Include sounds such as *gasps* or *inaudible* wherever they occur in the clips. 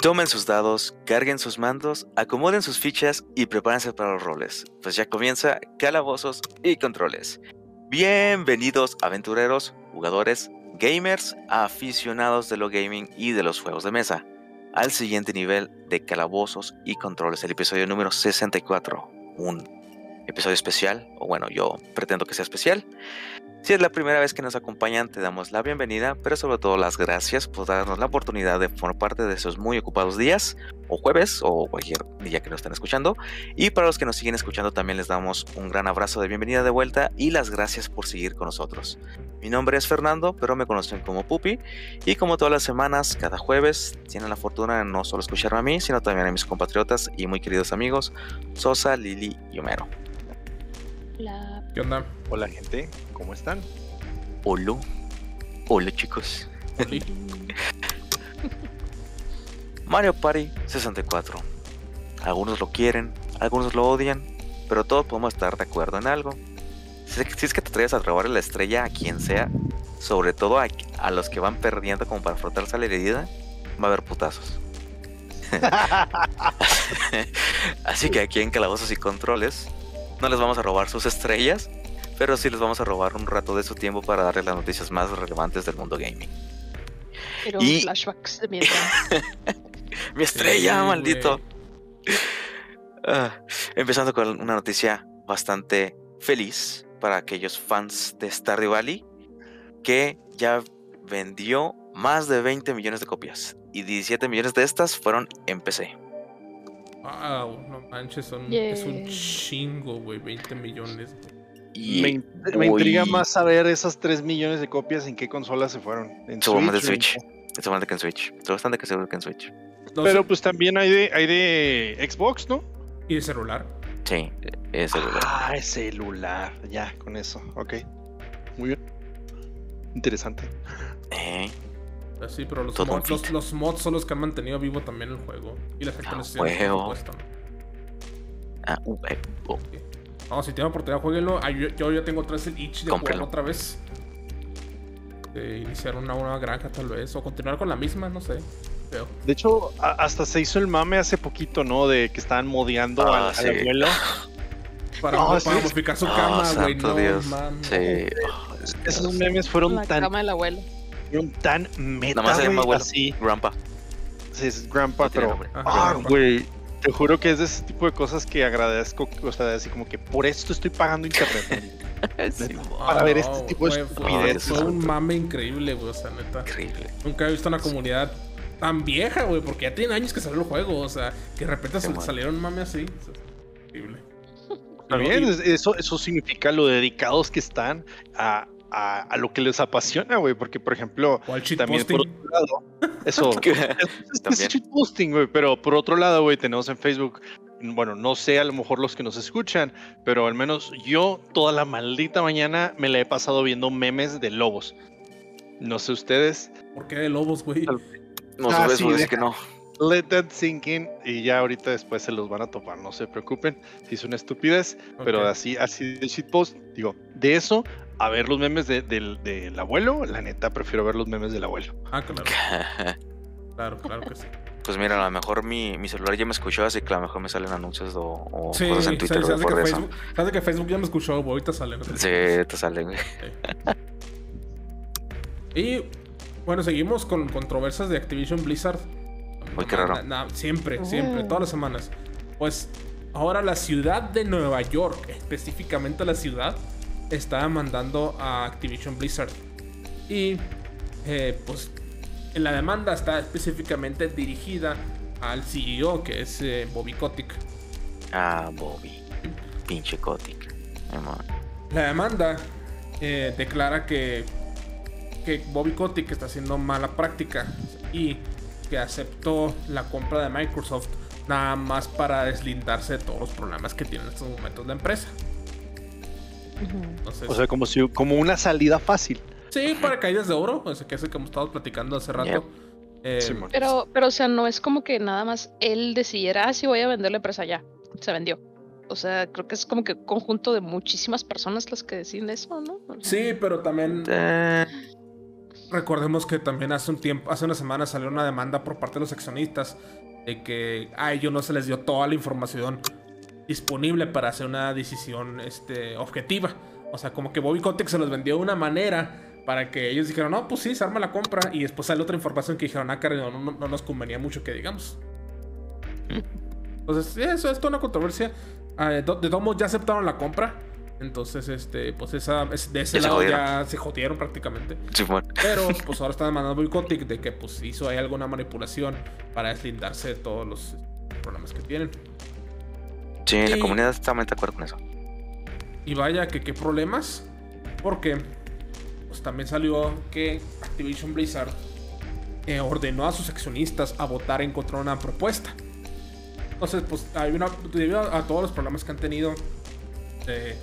Tomen sus dados, carguen sus mandos, acomoden sus fichas y prepárense para los roles, pues ya comienza Calabozos y Controles. Bienvenidos aventureros, jugadores, gamers, aficionados de lo gaming y de los juegos de mesa, al siguiente nivel de Calabozos y Controles, el episodio número 64, un episodio especial, o bueno, yo pretendo que sea especial. Si es la primera vez que nos acompañan, te damos la bienvenida, pero sobre todo las gracias por darnos la oportunidad de formar parte de esos muy ocupados días, o jueves, o cualquier día que nos estén escuchando. Y para los que nos siguen escuchando, también les damos un gran abrazo de bienvenida de vuelta y las gracias por seguir con nosotros. Mi nombre es Fernando, pero me conocen como Pupi, y como todas las semanas, cada jueves, tienen la fortuna de no solo escucharme a mí, sino también a mis compatriotas y muy queridos amigos, Sosa, Lili y Homero. Hola. ¿Qué onda? Hola gente, ¿cómo están? Hola. Hola chicos. *laughs* Mario Party 64. Algunos lo quieren, algunos lo odian, pero todos podemos estar de acuerdo en algo. Si si es que te atreves a robar la estrella a quien sea, sobre todo a, a los que van perdiendo como para frotarse a la herida, va a haber putazos. *laughs* *laughs* Así que aquí en Calabozos y Controles no les vamos a robar sus estrellas, pero sí les vamos a robar un rato de su tiempo para darles las noticias más relevantes del mundo gaming. Pero Y- flashbacks de mientras. *laughs* Mi estrella, Sí, maldito. Ah, empezando con una noticia bastante feliz para aquellos fans de Stardew Valley, que ya vendió más de 20 millones de copias y 17 millones de estas fueron en PC. Wow, no manches, son, es un chingo, güey, 20 millones. Y me, me intriga más saber esas 3 millones de copias en qué consola se fueron. En en Switch. bastante que en Switch. Estoy bastante que seguro que en Switch. No Pero sé, pues también hay de, hay de Xbox, ¿no? y de celular. Sí, es el lugar. Ah, es celular. Ya, con eso. Ok. Muy bien. Interesante. Eh, Así, pero los mods, los, mods son los que han mantenido vivo también el juego. Y las actualizaciones, por huevo. supuesto. ah, uh, eh, oh, No, si tienen oportunidad, jueguenlo. Ah, yo, yo ya tengo otra vez el itch de jugarlo otra vez. De iniciar una nueva granja, tal vez. O continuar con la misma, no sé. De hecho, hasta se hizo el mame hace poquito, ¿no? De que estaban modeando Ah, al, al sí. abuelo. *laughs* Para, No, para sí. modificar su Oh, cama, güey. santo No. Sí. oh, Esos memes fueron la tan, cama del abuelo. Fueron tan meta, Nada más se llama güey, así. Grandpa. Sí, es grandpa, No pero... Ah, grandpa. güey. Te juro que es de ese tipo de cosas que agradezco. O sea, así como que por esto estoy pagando internet. *laughs* Sí, para ver este tipo de estupideces. Fue, un mame increíble, güey. O sea, neta. increíble. Nunca he visto una comunidad tan vieja, güey. Porque ya tienen años que salió el juego. O sea, que de repente Qué salieron un mame así. o sea, increíble. Es- eso, eso significa lo dedicados que están a, a, a lo que les apasiona, güey. Porque, por ejemplo, O al también por otro lado, eso *laughs* es, es shitposting, güey. Pero por otro lado, güey, tenemos en Facebook, bueno, no sé a lo mejor los que nos escuchan, pero al menos yo toda la maldita mañana me la he pasado viendo memes de lobos. No sé ustedes. ¿Por qué de lobos, güey? No, Ah, sí, deja. que no. Let that sink in y ya ahorita después se los van a topar, no se preocupen. Si es una estupidez, pero así, así de shitpost, digo, de eso a ver los memes de- del, del abuelo, la neta prefiero ver los memes del abuelo. Ah, claro. *laughs* Claro, claro que sí. Pues mira, a lo mejor mi, mi celular ya me escuchó, así que a lo mejor me salen anuncios o, o Sí, cosas en Twitter de hace por que eso. Facebook, que Facebook ya me escuchó. Ahorita sale. no te Sí, te salen, güey. Y bueno, seguimos con controversias de Activision Blizzard. Uy, qué raro. na- na- siempre, siempre, todas las semanas. Pues ahora la ciudad de Nueva York, específicamente la ciudad, está mandando a Activision Blizzard. Y eh, pues en la demanda está específicamente dirigida al CEO, que es eh, Bobby Kotick. Ah, Bobby. Pinche Kotick. La demanda eh, declara que, que Bobby Kotick está haciendo mala práctica y que aceptó la compra de Microsoft nada más para deslindarse de todos los problemas que tiene en estos momentos la empresa. Entonces, O sea, como si como una salida fácil. sí, para caídas de oro, o sea, que es el que hemos estado platicando hace rato. Eh. Pero, pero, o sea, no es como que nada más él decidiera, ah, sí, voy a vender la empresa ya. Se vendió. O sea, creo que es como que un conjunto de muchísimas personas las que deciden eso, ¿no? O sea, sí, pero también Eh, recordemos que también hace un tiempo, hace una semana salió una demanda por parte de los accionistas de que a ellos no se les dio toda la información disponible para hacer una decisión este, objetiva. O sea, como que Bobby Kotick se los vendió de una manera para que ellos dijeran, no, pues sí, se arma la compra. Y después sale otra información que dijeron, ah, no, no, no nos convenía mucho que digamos. *laughs* Entonces, eso es toda una controversia. Ah, de todos modos, ya aceptaron la compra. Entonces, este, pues esa, de ese lado ya se jodieron prácticamente. Pero, *laughs* pues ahora están mandando boicotic de que pues hizo ahí alguna manipulación para deslindarse de todos los problemas que tienen. Sí, la comunidad está de acuerdo con eso. Y vaya que qué problemas. Porque pues también salió que Activision Blizzard eh, ordenó a sus accionistas a votar en contra de una propuesta. Entonces, pues hay una, debido a, todos los problemas que han tenido de,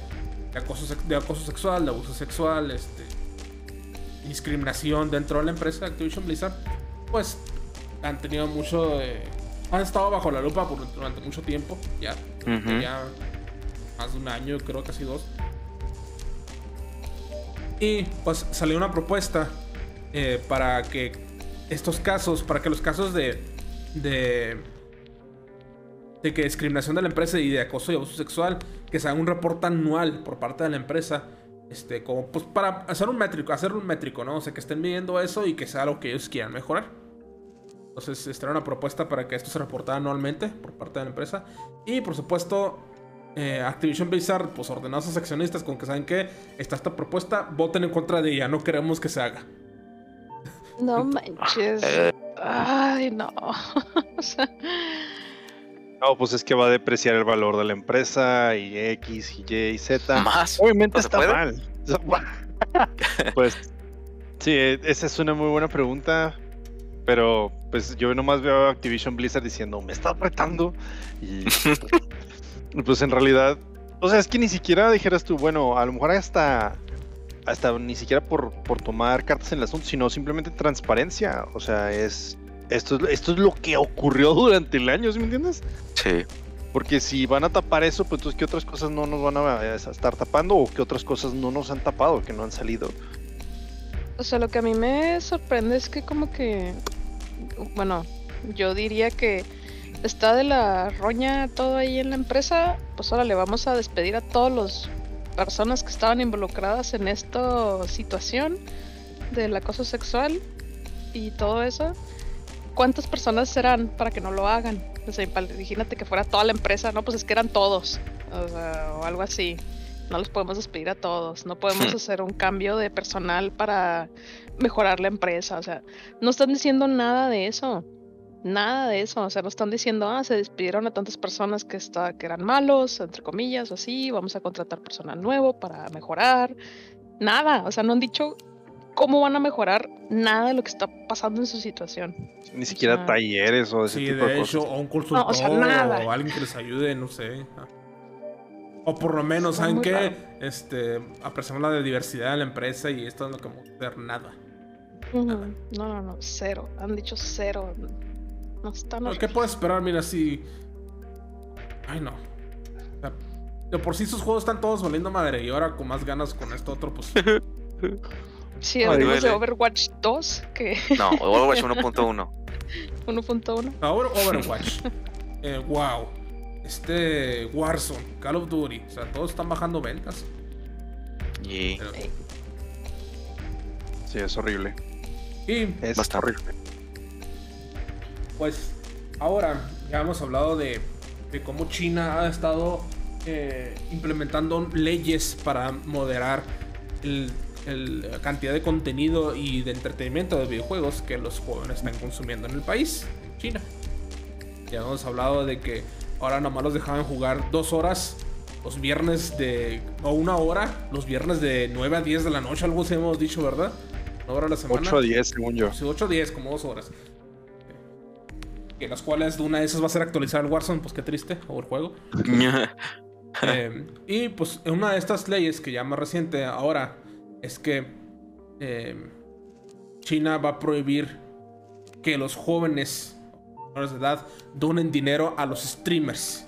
acoso, de acoso sexual, de abuso sexual, este, discriminación dentro de la empresa de Activision Blizzard, pues han tenido mucho. han estado bajo la lupa por, durante mucho tiempo, ya, ya más de un año, creo casi dos. Y pues salió una propuesta eh, para que estos casos, para que los casos de, de de que discriminación de la empresa y de acoso y abuso sexual, que se haga un reporte anual por parte de la empresa, este, como pues para hacer un métrico, hacer un métrico, ¿no? O sea, que estén midiendo eso y que sea lo que ellos quieran mejorar. Entonces, esta era una propuesta para que esto se reportara anualmente por parte de la empresa. Y por supuesto, eh, Activision Blizzard, pues ordenó a sus accionistas con que saben que está esta propuesta, voten en contra de ella, no queremos que se haga. No *laughs* manches. Ay, no. *laughs* o sea, no, pues es que va a depreciar el valor de la empresa y X y Y y Z. Más. Obviamente está mal. *laughs* pues sí, e, esa es una muy buena pregunta. Pero pues yo nomás veo a Activision Blizzard diciendo, me está apretando. Y *laughs* pues en realidad, o sea, es que ni siquiera dijeras tú, bueno, a lo mejor hasta hasta ni siquiera por, por tomar cartas en el asunto, sino simplemente transparencia. O sea, es esto, esto es lo que ocurrió *laughs* durante el año, ¿sí me entiendes? Sí. Porque si van a tapar eso, pues entonces, ¿qué otras cosas no nos van a estar tapando o qué otras cosas no nos han tapado, que no han salido? O sea, lo que a mí me sorprende es que como que, bueno, yo diría que está de la roña todo ahí en la empresa, pues ahora le vamos a despedir a todas las personas que estaban involucradas en esta situación del acoso sexual y todo eso. ¿cuántas personas serán para que no lo hagan? O sea, imagínate que fuera toda la empresa, no, pues es que eran todos, o, algo así. No los podemos despedir a todos, no podemos hmm. hacer un cambio de personal para mejorar la empresa, o sea, no están diciendo nada de eso, nada de eso, o sea, no están diciendo, ah, se despidieron a tantas personas que, está, que eran malos, entre comillas, o así, vamos a contratar personal nuevo para mejorar, nada, o sea, no han dicho cómo van a mejorar nada de lo que está pasando en su situación. Ni siquiera talleres o ese tipo de, hecho, o un consultor o, alguien que les ayude, no sé. O por lo menos, ¿saben qué? Este, apreciamos la diversidad de la empresa y esto no como ver nada. No, no, no, cero. Han dicho cero. No están. ¿Qué puedes esperar? Mira, si. Ay, no. de por sí sus juegos están todos valiendo madre y ahora con más ganas con esto otro, pues. *laughs* Sí, hablamos de Overwatch 2 que. No, Overwatch 1.1. 1.1. *laughs* Ahora Overwatch. eh, wow. Este Warzone, Call of Duty. O sea, todos están bajando ventas. Y... Sí, es horrible. Y es bastante horrible. Pues ahora ya hemos hablado de, de cómo China ha estado eh, implementando leyes para moderar el la cantidad de contenido y de entretenimiento de videojuegos que los jóvenes están consumiendo en el país, en China. Ya hemos hablado de que ahora nomás los dejaban jugar dos horas los viernes de. o una hora, los viernes de 9 a 10 de la noche, algo así hemos dicho, ¿verdad? Una hora a la semana. 8 a 10, según yo. Sí, 8 a 10, como dos horas. Que las cuales de una de esas va a ser actualizar el Warzone, pues qué triste, o el juego. *laughs* Eh, y pues una de estas leyes que ya más reciente ahora es que em, China va a prohibir que los jóvenes menores de edad donen dinero a los streamers.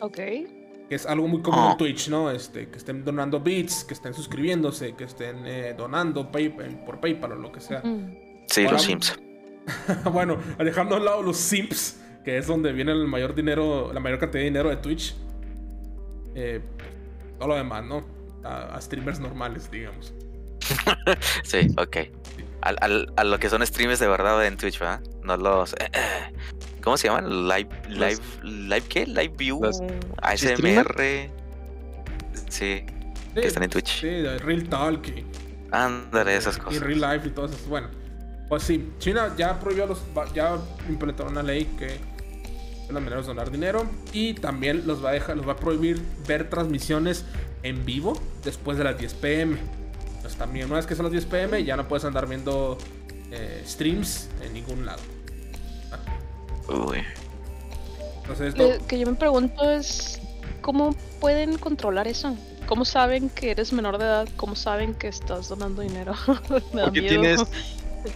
Ok. que es algo muy común en Twitch, ¿no? Este, que estén donando bits, que estén suscribiéndose, que estén eh, donando pay- por PayPal o lo que sea. Sí, Ahora- *laughs* los Sims. bueno, dejando a un lado los simps, que es donde viene el mayor dinero, la mayor cantidad de dinero de Twitch. Eh, todo lo demás, ¿no? A, a streamers normales, digamos. *laughs* Sí, ok. Al, al- a lo que son streamers de verdad en Twitch, ¿verdad? No los. *clears throat* ¿Cómo se llaman? Live. Live. ¿Live qué? Live View. ASMR. Sí, Sí, que están en Twitch. Sí, Real Talk y, Ándale, esas y cosas. Real Life y todas esas. Bueno, pues sí, China ya prohibió los. Ya implementaron una ley que las maneras de donar dinero y también los va a dejar, los va a prohibir ver transmisiones en vivo después de las 10 pm. Entonces también una vez que son las 10 pm ya no puedes andar viendo eh, streams en ningún lado. Uy. Entonces Lo esto, que yo me pregunto es, ¿cómo pueden controlar eso? ¿Cómo saben que eres menor de edad? ¿Cómo saben que estás donando dinero? *laughs* me da Porque miedo. tienes,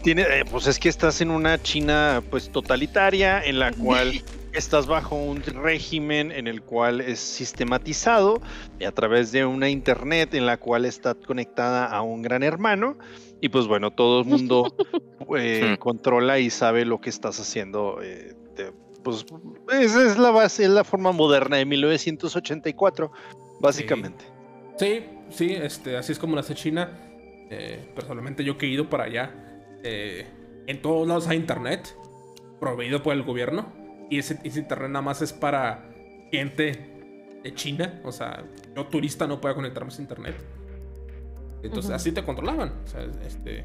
tiene, eh, pues es que estás en una China pues totalitaria en la cual *laughs* estás bajo un régimen en el cual es sistematizado y a través de una internet en la cual está conectada a un gran hermano y pues bueno todo el mundo *laughs* eh, controla y sabe lo que estás haciendo eh, pues esa es la base es la forma moderna de 1984 básicamente Sí, sí, este, así es como nace China. Eh, personalmente yo que he ido para allá. eh, en todos lados hay internet, proveído por el gobierno. Y ese, ese internet nada más es para gente de China. O sea, yo turista no puedo conectarme a internet. Entonces así te controlaban. O sea, este,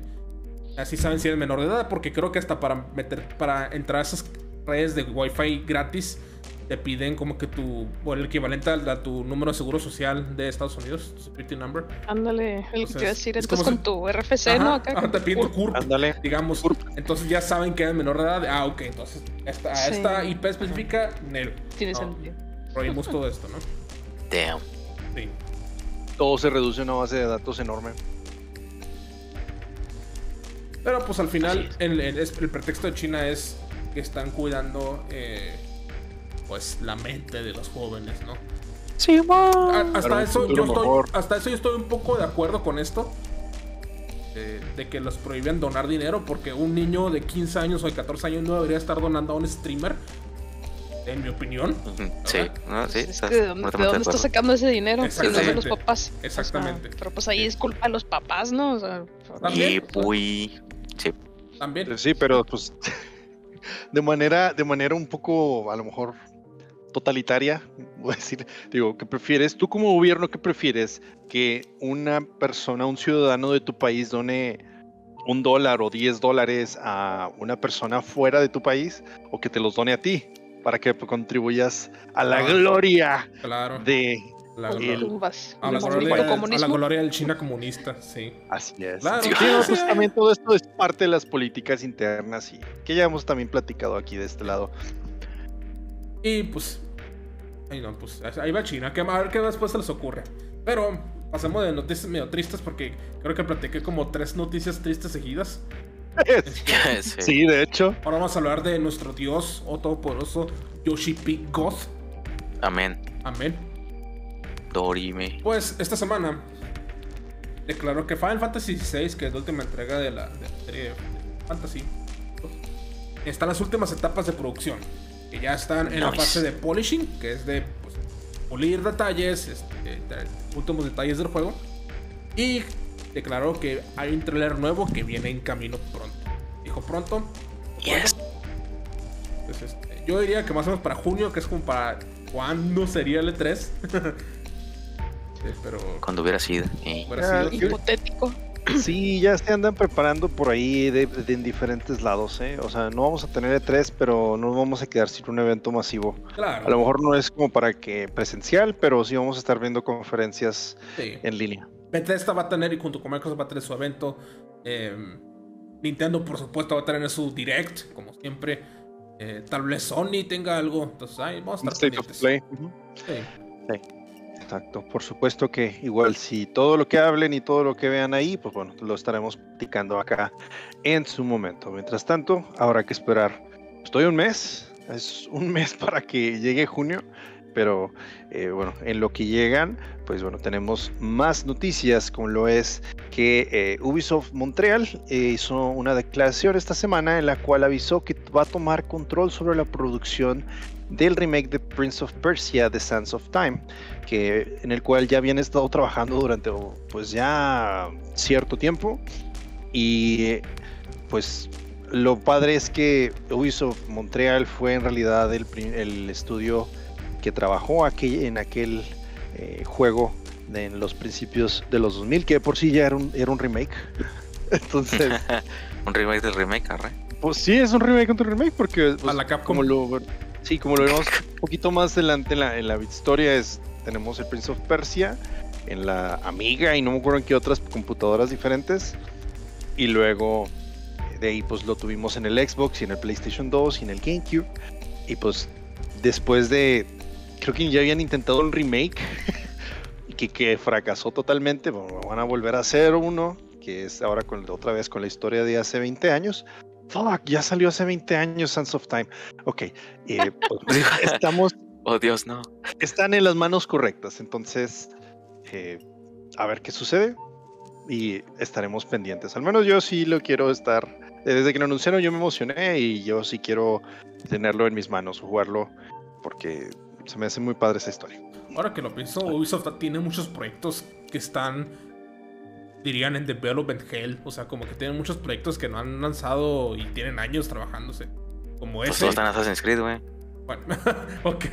así saben si eres menor de edad. Porque creo que hasta para meter, para entrar a esas redes de wifi gratis te piden como que tu, o el equivalente al- a, tu número de seguro social de Estados Unidos, tu security number. Ándale, el que te iba a decir, es entonces con tu RFC, ¿no? Acá ajá, te piden tu CURP. CURP, ándale digamos. Entonces ya saben que eres menor de edad. Ah, ok, entonces esta, a Sí. esta IP específica, Nel. Tiene No, sentido. Prohibimos todo esto, ¿no? Damn. Sí. todo se reduce a una base de datos enorme Pero pues al final es. el, el- es- el pretexto de China es que están cuidando eh, pues la mente de los jóvenes, ¿no? Sí, A- hasta, Para un eso, yo estoy, hasta eso yo estoy un poco de acuerdo con esto. eh, de que los prohíben donar dinero porque un niño de 15 años o de 14 años no debería estar donando a un streamer. En mi opinión. Sí, no, sí, Pues es estás que ¿de dónde, completamente de dónde está sacando ese dinero? Si no de los Exactamente. papás. O sea, Exactamente. pero pues ahí es culpa de los papás, ¿no? O sea, También. Y uy. Sí. También. Sí, pero pues *laughs* de manera, de manera un poco a lo mejor totalitaria, *laughs* voy a decir, digo, ¿qué prefieres? Tú como gobierno, ¿qué prefieres? Que una persona, un ciudadano de tu país done un dólar o 10 dólares a una persona fuera de tu país o que te los done a ti para que contribuyas a la Ah. gloria Claro. de... La, el- a la gloria- a la gloria del China comunista, sí. Así es. Claro, Sí, sí, no, sí. pues también todo esto es parte de las políticas internas y que ya hemos también platicado aquí de este lado. Y pues. Ay, no, pues ahí va China. que- A ver qué después se les ocurre. Pero pasemos de noticias medio tristes porque creo que platiqué como tres noticias tristes seguidas. sí. *laughs* Sí, de hecho. Ahora vamos a hablar de nuestro dios o todopoderoso Yoshi P. Goth. Amén. Amén. Dorime. Pues esta semana declaró que Final Fantasy VI, que es la última entrega de la, de la serie Fantasy, está en las últimas etapas de producción. Que ya están en la fase de polishing, que es de pues, pulir detalles, este, de- últimos detalles del juego. Y declaró que hay un trailer nuevo que viene en camino pronto. Dijo pronto. Yes. Pues, este, yo diría que más o menos para junio, que es como para cuándo sería el E3. *laughs* Sí, pero Cuando hubiera sido. eh. hubiera Ah, sido- Hipotético. Sí, ya se andan preparando por ahí de, de- en diferentes lados, ¿eh? O sea, no vamos a tener E3, pero no vamos a quedar sin un evento masivo. Claro. A lo mejor no es como para que presencial, pero sí vamos a estar viendo conferencias sí. en línea. Bethesda va a tener y junto con Microsoft va a tener su evento. eh, Nintendo, por supuesto, va a tener su Direct, como siempre. Eh, tal vez Sony tenga algo. Entonces, ahí vamos a estar State of. Play. Ujú. Sí. Por supuesto que igual si todo lo que hablen y todo lo que vean ahí, pues bueno, lo estaremos platicando acá en su momento. Mientras tanto, habrá que esperar. Estoy un mes, es un *laughs* mes para que llegue junio pero eh, bueno, en lo que llegan, pues bueno, tenemos más noticias, como lo es que eh, Ubisoft Montreal eh, hizo una declaración esta semana en la cual avisó que va a tomar control sobre la producción del remake de Prince of Persia, The Sands of Time, que, en el cual ya habían estado trabajando durante pues ya cierto tiempo y pues lo padre es que Ubisoft Montreal fue en realidad el, el estudio que trabajó aquí en aquel eh, juego en los principios de los 2000, que por sí ya era un, era un remake. *laughs* Entonces. *laughs* un remake del remake, arre. Pues sí, es un remake contra remake, porque. Pues, a la Como lo, sí, como lo vemos un poquito más adelante en la, en historia, es, tenemos el Prince of Persia en la Amiga y no me acuerdo en qué otras computadoras diferentes. Y luego de ahí pues lo tuvimos en el Xbox y en el PlayStation 2 y en el GameCube. Y pues después de creo que ya habían intentado un remake *laughs* y que, fracasó totalmente. van a volver a hacer uno, que es ahora otra vez con la historia de hace 20 años. Fuck, ya salió hace 20 años Sands of Time. Ok, eh, pues, *laughs* estamos. *laughs* Oh Dios, no. Están en las manos correctas, entonces eh, a ver qué sucede y estaremos pendientes. Al menos yo sí lo quiero estar. Desde que lo anunciaron yo me emocioné y yo sí quiero tenerlo en mis manos, jugarlo, porque se me hace muy padre esa historia. Ahora que lo pienso, Ubisoft tiene muchos proyectos que están, dirían, en development hell. O sea, como que tienen muchos proyectos que no han lanzado y tienen años trabajándose. Como pues ese. Todos están Assassin's Creed, güey. Bueno, *laughs* ok,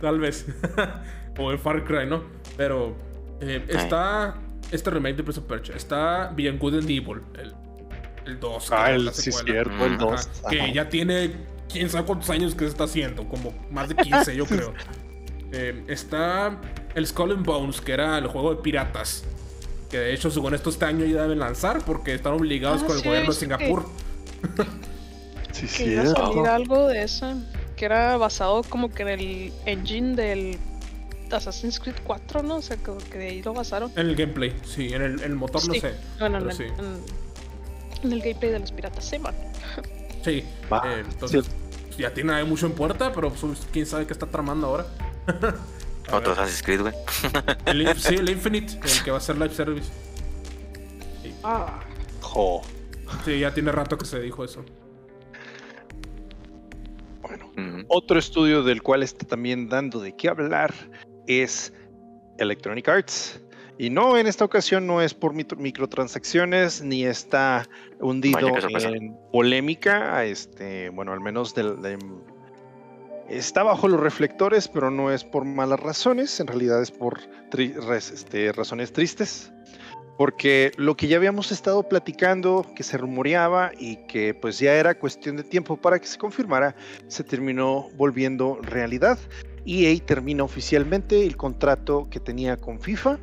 tal vez. *laughs* o el Far Cry, ¿no? Pero eh, está este remake de Prince of Persia. Está Beyond Good and Evil, el, el 2. Ah, el, sí, cierto, el 2. Que ya tiene quién sabe cuántos años que se está haciendo, como más de 15 yo *laughs* creo. Eh, está el Skull and Bones, que era el juego de piratas. Que de hecho, según esto, este año ya deben lanzar porque están obligados ah, con el gobierno de Singapur. sí, *laughs* sí. Que iba a salir algo de eso. Que era basado como que en el engine del Assassin's Creed 4, ¿no? O sea, como que de ahí lo basaron. En el gameplay, sí. En el, motor no sé. Bueno, en, en, el gameplay de los piratas, sí, man. *laughs* Sí. Eh, entonces, ya tiene mucho en puerta, pero pues, quién sabe qué está tramando ahora. *laughs* Otro Assassin's Creed, güey. *laughs* sí, el *laughs* Infinite, el que va a ser live service. Ah. Jo. Sí, ya tiene rato que se dijo eso. Bueno, otro estudio del cual está también dando de qué hablar es Electronic Arts. Y no, en esta ocasión no es por microtransacciones ni está hundido en polémica. Este, bueno, al menos está bajo los reflectores, pero no es por malas razones. En realidad es por este, razones tristes. Porque lo que ya habíamos estado platicando, que se rumoreaba y que pues ya era cuestión de tiempo para que se confirmara, se terminó volviendo realidad. EA termina oficialmente el contrato que tenía con FIFA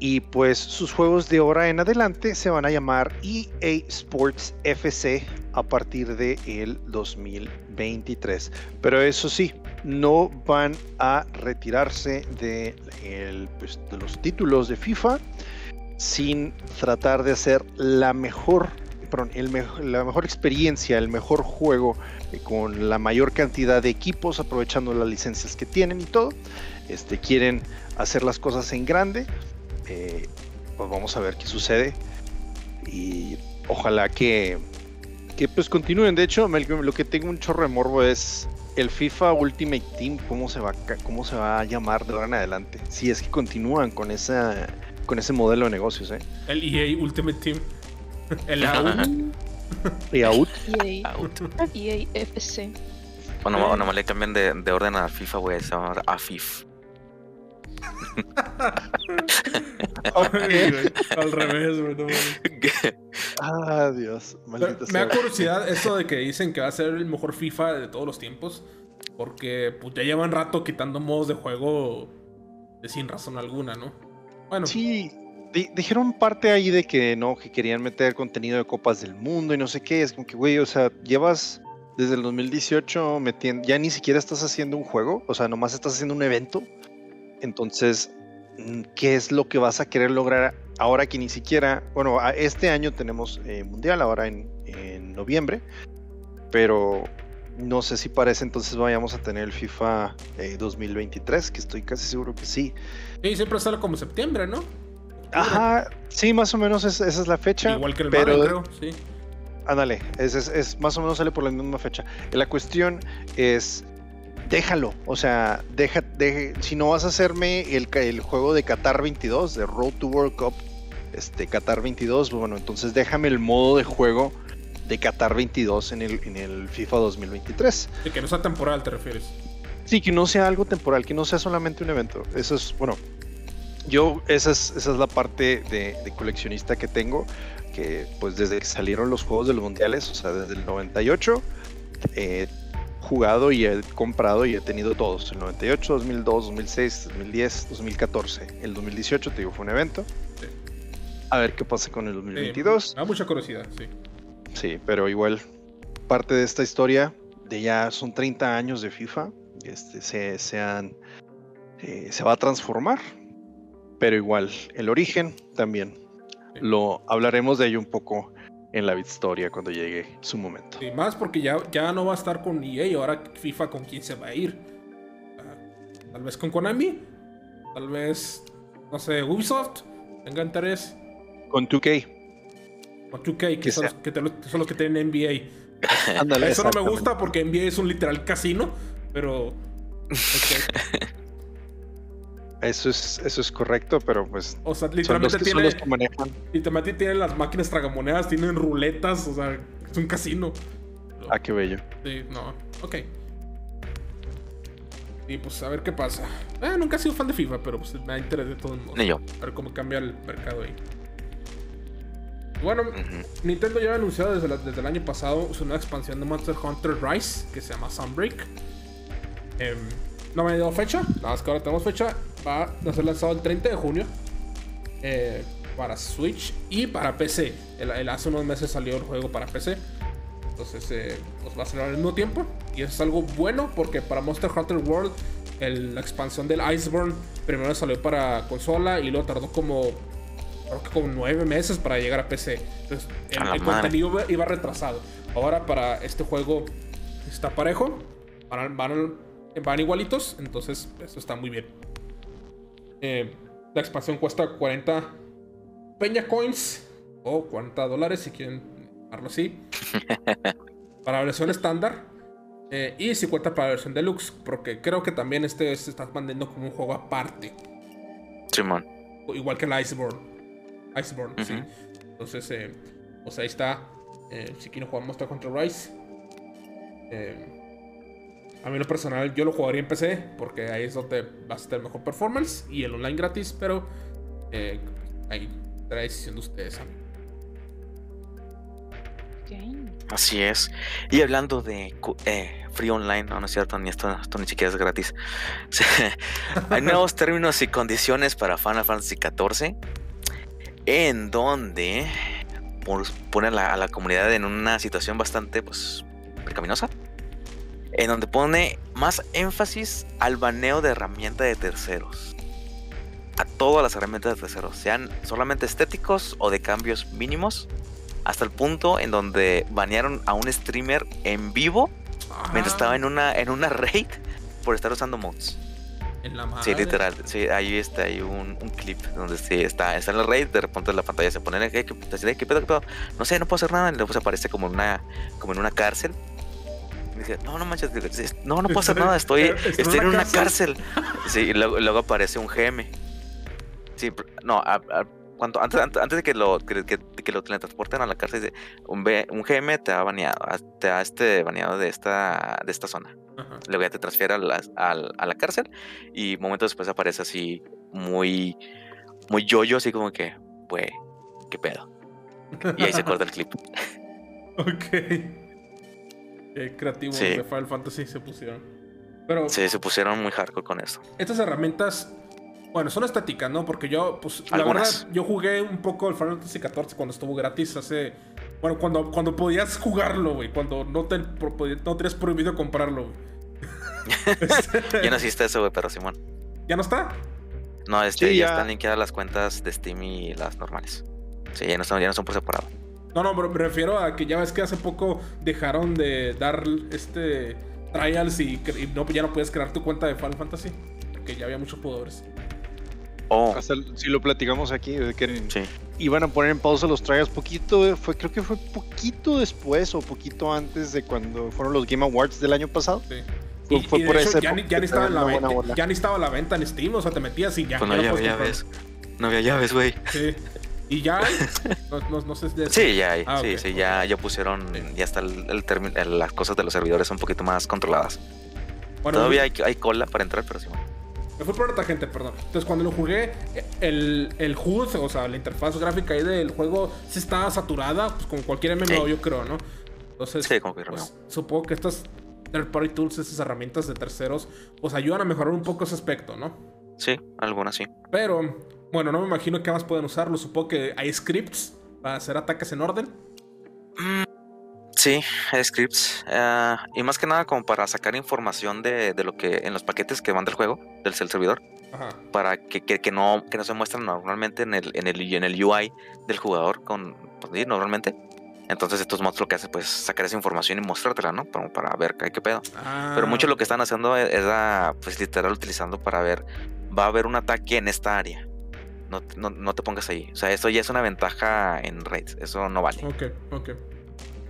y pues sus juegos de ahora en adelante se van a llamar EA Sports FC a partir de el 2023. Pero eso sí, no van a retirarse de, pues, de los títulos de FIFA sin tratar de hacer la mejor, perdón, el la mejor experiencia, el mejor juego eh, con la mayor cantidad de equipos, aprovechando las licencias que tienen y todo. Este, quieren hacer las cosas en grande eh, pues vamos a ver qué sucede. Y ojalá que, que pues continúen. De hecho, lo que tengo un chorro de morbo es el FIFA Ultimate Team, cómo se va, cómo se va a llamar de ahora en adelante. Si es que continúan con esa con ese modelo de negocios, ¿eh? El EA Ultimate Team. *laughs* El AUT. *laughs* ¿Y AUT? EA, EA FC. Bueno, nomás le cambian de, de orden a FIFA, voy a AFIF. Al revés, güey. ah, Dios. me da curiosidad eso de que dicen que va a ser el mejor FIFA de todos los tiempos. Porque pues, ya llevan rato quitando modos de juego de sin razón alguna, ¿no? Bueno. Sí, dijeron parte ahí de que no, que querían meter contenido de Copas del Mundo y no sé qué. Es como que, güey, o sea, llevas desde el 2018 metiendo, ya ni siquiera estás haciendo un juego, o sea, nomás estás haciendo un evento. Entonces, mm, ¿qué es lo que vas a querer lograr ahora que ni siquiera, bueno, este año tenemos eh, mundial, ahora en, noviembre, pero no sé si para ese entonces vayamos a tener el FIFA 2023, que estoy casi seguro que sí. Sí, siempre sale como septiembre, ¿no? Ajá, sí, más o menos esa es la fecha. Igual que el pero, creo, sí. Ándale, es, es, es, más o menos sale por la misma fecha. La cuestión es, déjalo, o sea, deja, si no vas a hacerme el, el juego de Qatar 22, de Road to World Cup, este Qatar 22, bueno, entonces déjame el modo de juego de Qatar 22 en el, en el FIFA 2023. De que no sea temporal, ¿te refieres? Sí, que no sea algo temporal, que no sea solamente un evento. Eso es, bueno, yo, esa es, esa es la parte de, coleccionista que tengo, que pues desde que salieron los juegos de los mundiales, o sea, desde el 98, he jugado y he comprado y he tenido todos. El 98, 2002, 2006, 2010, 2014. El 2018, te digo, fue un evento. A ver qué pasa con el 2022. da mucha curiosidad, sí. Sí, pero igual, parte de esta historia de ya son 30 años de FIFA, este, se, se, eh, se va a transformar pero igual, el origen también. Lo hablaremos de ello un poco en la historia cuando llegue su momento. Y más porque ya, ya no va a estar con EA, ahora FIFA con quién se va a ir. Ah, tal vez con Konami, tal vez, no sé, Ubisoft, tenga interés. Con 2K. Con 2K, que, son, los, que tienen NBA. *laughs* Eso no me gusta porque NBA es un literal casino, pero... *laughs* Eso es, eso es correcto, pero pues. O sea, literalmente tiene. Literalmente tiene las máquinas tragamonedas, tienen ruletas, o sea, es un casino. Ah, qué bello. Sí, no. Ok. Y pues a ver qué pasa. Eh, nunca he sido fan de FIFA, pero pues me da interés de todo el mundo. Ni yo. A ver cómo cambia el mercado ahí. Bueno, Nintendo ya ha anunciado desde, desde, el año pasado su nueva expansión de Monster Hunter Rise, que se llama Sunbreak. Eh, no me ha dado fecha, nada más que ahora tenemos fecha. Va a ser lanzado el 30 de junio eh, para Switch y para PC. El, hace unos meses salió el juego para PC. Entonces eh, pues va a salir al mismo tiempo. Y eso es algo bueno porque para Monster Hunter World la expansión del Iceborne primero salió para consola y luego tardó como creo que como nueve meses para llegar a PC. Entonces el, contenido iba retrasado. Ahora para este juego está parejo. Van, van van igualitos, entonces eso está muy bien. Eh, la expansión cuesta 40 peña coins o 40 dólares si quieren llamarlo así. *laughs* para la versión estándar. Eh, y 50 para la versión deluxe. Porque creo que también este se está mandando como un juego aparte. Simón. Igual que el Iceborne. Iceborne, sí. Entonces, eh, pues ahí está. si quieren jugar Monster Hunter Rise. Eh, a mí lo personal, yo lo jugaría en PC porque ahí es donde vas a tener mejor performance y el online gratis, pero eh, ahí la decisión de ustedes. Así es. Y hablando de eh, free online, no, no es cierto, ni esto, ni siquiera es gratis. *laughs* Hay nuevos términos y condiciones para Final Fantasy XIV en donde ponen a la comunidad en una situación bastante pues pecaminosa en donde pone más énfasis al baneo de herramientas de terceros. A todas las herramientas de terceros, sean solamente estéticos o de cambios mínimos, hasta el punto en donde banearon a un streamer en vivo mientras estaba en una, en una *laughs* raid por estar usando mods. En la Sí, literal. Sí, ahí está, hay un, clip donde sí, está, está en la raid, de repente la pantalla se pone, ¿qué, qué, qué, qué pedo, No sé, no puedo hacer nada, y luego se aparece como en una, como en una cárcel no, no manches, no, no puedo hacer nada, estoy, estoy en una cárcel. Sí, y luego, aparece un GM. Sí, no, cuando, antes, antes, de que lo, que, que, lo teletransporten a la cárcel, un, un GM te ha baneado, te ha este baneado de esta, de esta zona. Luego ya te transfiere a la, a, la cárcel y momentos después aparece así muy, muy yoyo, así como que, pues, qué pedo. Y ahí se corta el clip. *laughs* ok creativos de Final Fantasy se pusieron. Pero, sí, se pusieron muy hardcore con eso. Estas herramientas, bueno, son estáticas, ¿no? Porque yo, pues, la verdad, yo jugué un poco el Final Fantasy XIV cuando estuvo gratis hace. Bueno, cuando, cuando podías jugarlo, güey. Cuando no, te, no tenías prohibido comprarlo, *laughs* ya no existe eso, güey, pero Simón. ¿Ya no está? No, este, ya, están linkeadas las cuentas de Steam y las normales. Sí, ya no, son, ya no son por separado. No, no, me refiero a que ya ves que hace poco dejaron de dar este trials y, y no, ya no puedes crear tu cuenta de Final Fantasy. Porque ya había muchos jugadores. Oh, Hasta si lo platicamos aquí, de que sí. iban a poner en pausa los trials poquito, fue, creo que fue poquito después o poquito antes de cuando fueron los Game Awards del año pasado. Sí. Fue- Y, fue y de por hecho, esa ya, ni, ya estaba en la venta, ya ni estaba a la venta en Steam, o sea, te metías y ya. Pues no ya había puedes llaves. No había llaves, güey. Sí. Y ya hay. *laughs* No, no, no sé si Sí, ya hay. Ah, sí, sí, ya, ya pusieron, ya está el, el las cosas de los servidores un poquito más controladas. Bueno, Todavía hay, hay cola para entrar, pero sí. bueno. Me fui por otra gente, perdón. Entonces, cuando lo jugué, el, el HUD, o sea, la interfaz gráfica ahí del juego, sí estaba saturada, pues como cualquier MMO, Sí. yo creo, ¿no? Entonces, Sí, como que pues, supongo que estas third party tools, estas herramientas de terceros, pues ayudan a mejorar un poco ese aspecto, ¿no? Sí, algunas sí. Pero, bueno, no me imagino qué más pueden usarlo. Supongo que hay scripts para hacer ataques en orden. Sí, hay scripts. eh, y más que nada como para sacar información de, de lo que en los paquetes que van del juego, del, del servidor, Ajá. para que, que, que no, que no se muestran normalmente en el, en el, en el UI del jugador con pues, normalmente. Entonces estos mods lo que hacen pues sacar esa información y mostrártela, ¿no? Para ver qué, qué pedo. Ah, Pero mucho lo que están haciendo es, es a, pues literal utilizando para ver, va a haber un ataque en esta área. No, te- no, no te pongas ahí. O sea, eso ya es una ventaja en raids. Eso no vale. Ok, ok.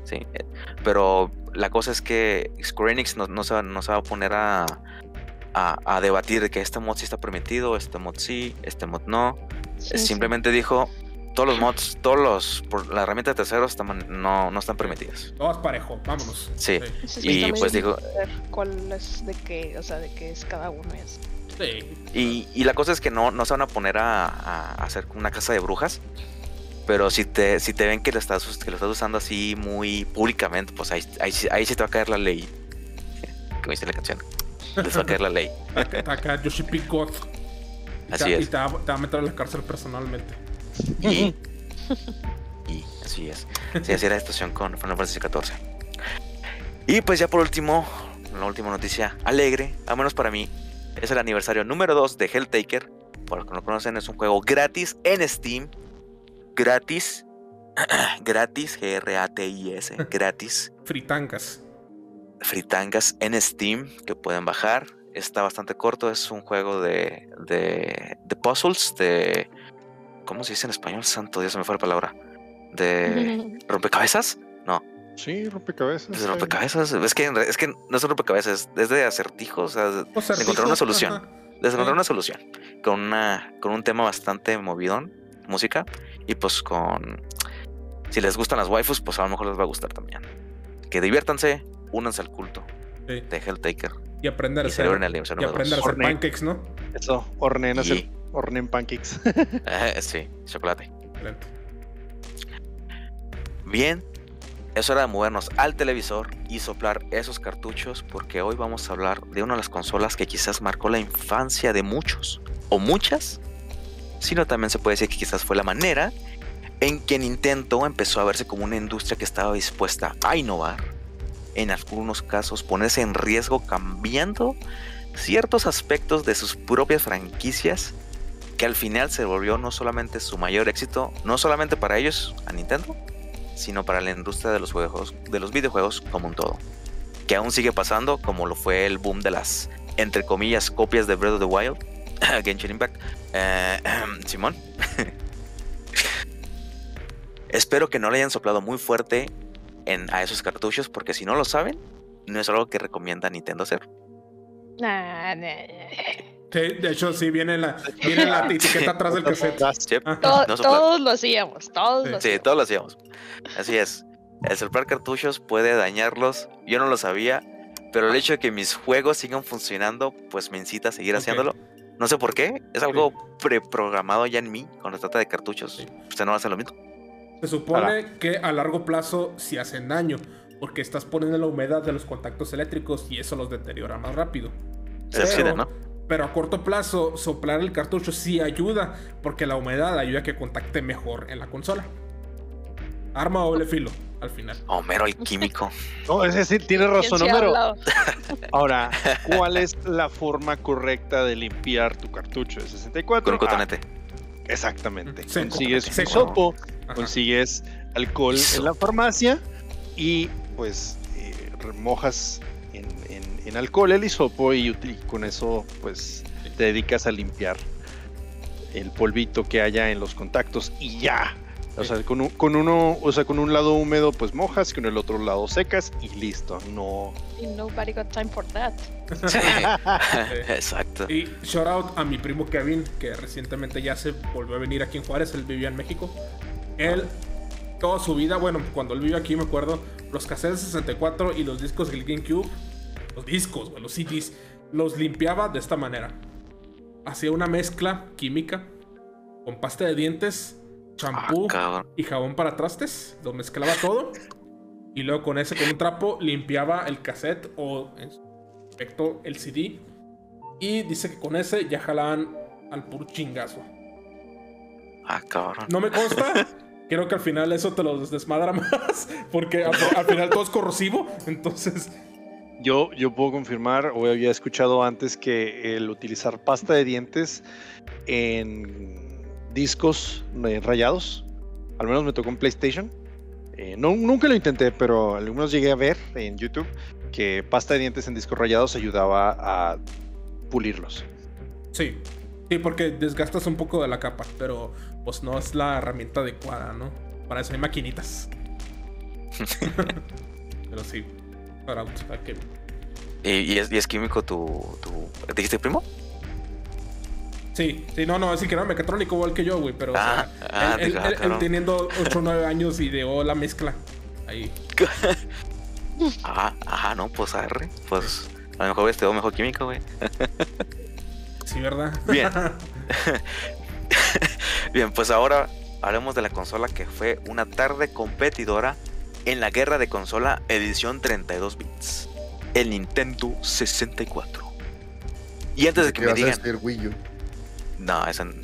Sí. eh, Pero la cosa es que Square Enix no, no se, va- no se va a poner a, a, a debatir de que este mod sí está permitido, este mod sí, este mod no. Sí, sí. Simplemente dijo, todos los mods, todos los, por la herramienta de terceros están- no, no están permitidos. Todas parejo, vámonos. Sí. Sí, Y, pues, digo- ¿Cuál es de qué? O sea, de qué es cada uno. Sí. Y, y la cosa es que no, no se van a poner a, a hacer una casa de brujas. Pero si te, si te ven que lo, estás, que lo estás usando así muy públicamente, pues ahí, ahí, sí- ahí sí te va a caer la ley. *laughs* Como dice la canción. Les va a caer la ley. Acá, acá Yoshi P. God. Y Así te, es. Y te va, te va a meter a la cárcel personalmente. Y, y así es. Sí, así era la situación con Final Fantasy XIV. Y pues ya por último, la última noticia alegre, al menos para mí, es el aniversario número 2 de Helltaker. Para los que no conocen, es un juego gratis en Steam. Gratis. *clears throat* gratis, G-R-A-T-I-S. *laughs* Gratis. Fritangas. Fritangas en Steam que pueden bajar. Está bastante corto, es un juego de, de, de puzzles, de... ¿Cómo se dice en español? Santo Dios, se me fue la palabra. De *laughs* rompecabezas. No, Sí, rompecabezas. está bien. rompecabezas. Es que, es que no es rompecabezas, es de acertijos. O sea, de sea, encontrar una solución. ajá. de encontrar una solución. Con, una, con un tema bastante movidón, música. Y pues con... Si les gustan las waifus, pues a lo mejor les va a gustar también. Que diviértanse, únanse al culto Sí. de Helltaker. Y aprender a hacer, y aprender a hacer pancakes, ¿no? Eso, horneen, hacer, Y- horneen pancakes. *laughs* Eh, sí, chocolate. Excelente. Bien, es hora de movernos al televisor y soplar esos cartuchos porque hoy vamos a hablar de una de las consolas que quizás marcó la infancia de muchos o muchas, sino también se puede decir que quizás fue la manera en que Nintendo empezó a verse como una industria que estaba dispuesta a innovar, en algunos casos ponerse en riesgo cambiando ciertos aspectos de sus propias franquicias que al final se volvió no solamente su mayor éxito, no solamente para ellos, a Nintendo, sino para la industria de los juegos, de los videojuegos como un todo. Que aún sigue pasando, como lo fue el boom de las, entre comillas, copias de Breath of the Wild, *clears throat* Genshin Impact. Eh, *clears throat* Simón. *laughs* Espero que no le hayan soplado muy fuerte en, a esos cartuchos, porque si no lo saben, no es algo que recomienda Nintendo hacer. Sí, de hecho, sí, viene la, viene la etiqueta atrás del cassette. Sí, no todos lo hacíamos, todos Sí. lo Sí, hacíamos. todos lo hacíamos. Así es. El soplar cartuchos puede dañarlos. Yo no lo sabía, pero el hecho de que mis juegos sigan funcionando, pues me incita a seguir haciéndolo. No sé por qué. Es algo preprogramado ya en mí cuando se trata de cartuchos. Sí. Usted no hace lo mismo. Se supone que a largo plazo sí hacen daño, porque estás poniendo la humedad de los contactos eléctricos y eso los deteriora más rápido. Se Pero- oxidan, ¿no? Pero a corto plazo, soplar el cartucho sí ayuda, porque la humedad ayuda a que contacte mejor en la consola. Arma doble filo, al final. Homero el químico. *laughs* No, es decir, tienes ¿Quién razón, Homero. *laughs* Ahora, ¿cuál es la forma correcta de limpiar tu cartucho de 64? con un Ah, cotonete. exactamente. Seco, consigues seco. un sopo, Ajá. consigues alcohol Eso. en la farmacia y pues eh, remojas en, en- en alcohol el hisopo y, y con eso pues te dedicas a limpiar el polvito que haya en los contactos y ya. O sea, con, un- con uno, o sea, con un lado húmedo pues mojas, con el otro lado secas y listo. No. Y nobody got time for that. Sí, *laughs* Exacto. Y shout out a mi primo Kevin, que recientemente ya se volvió a venir aquí en Juárez, él vivía en México. Él, toda su vida, bueno, cuando él vivió aquí me acuerdo, los cassettes 64 y los discos del GameCube, los discos, güey, los CDs, los limpiaba de esta manera. Hacía una mezcla química con pasta de dientes, Ah, champú cabrón. y jabón para trastes, lo mezclaba todo. Y luego con ese, con un trapo, limpiaba el cassette o en su efecto el CD. Y dice que con ese ya jalaban al puro chingazo. Ah, cabrón. No me consta. *laughs* Creo que al final eso te lo desmadra *laughs* más. Porque al, al final todo es corrosivo. Entonces, Yo, yo puedo confirmar, o había escuchado antes que el utilizar pasta de dientes en discos eh, rayados, al menos me tocó en PlayStation. eh, no, nunca lo intenté, pero algunos llegué a ver en YouTube que pasta de dientes en discos rayados ayudaba a pulirlos. sí. Sí, porque desgastas un poco de la capa. Pero pues no es la herramienta adecuada, ¿no? Para eso hay maquinitas. *laughs* pero sí. ¿Y, y es, y es químico tu, tu. ¿Dijiste primo? Sí, sí, no, no, es que era mecatrónico igual que yo, güey, pero o sea, ah, él, él- digo, él- él cabrón. teniendo 8 o 9 años ideó la mezcla. Ahí. *laughs* Ah, ajá, no, pues arre. Pues a lo mejor este mejor químico, güey. Sí, ¿verdad? Bien. *laughs* Bien, pues ahora hablemos de la consola que fue una tarde competidora en la guerra de consola edición 32 bits. El Nintendo 64. Y antes de que me a digan, decir Wii U. no, esa n-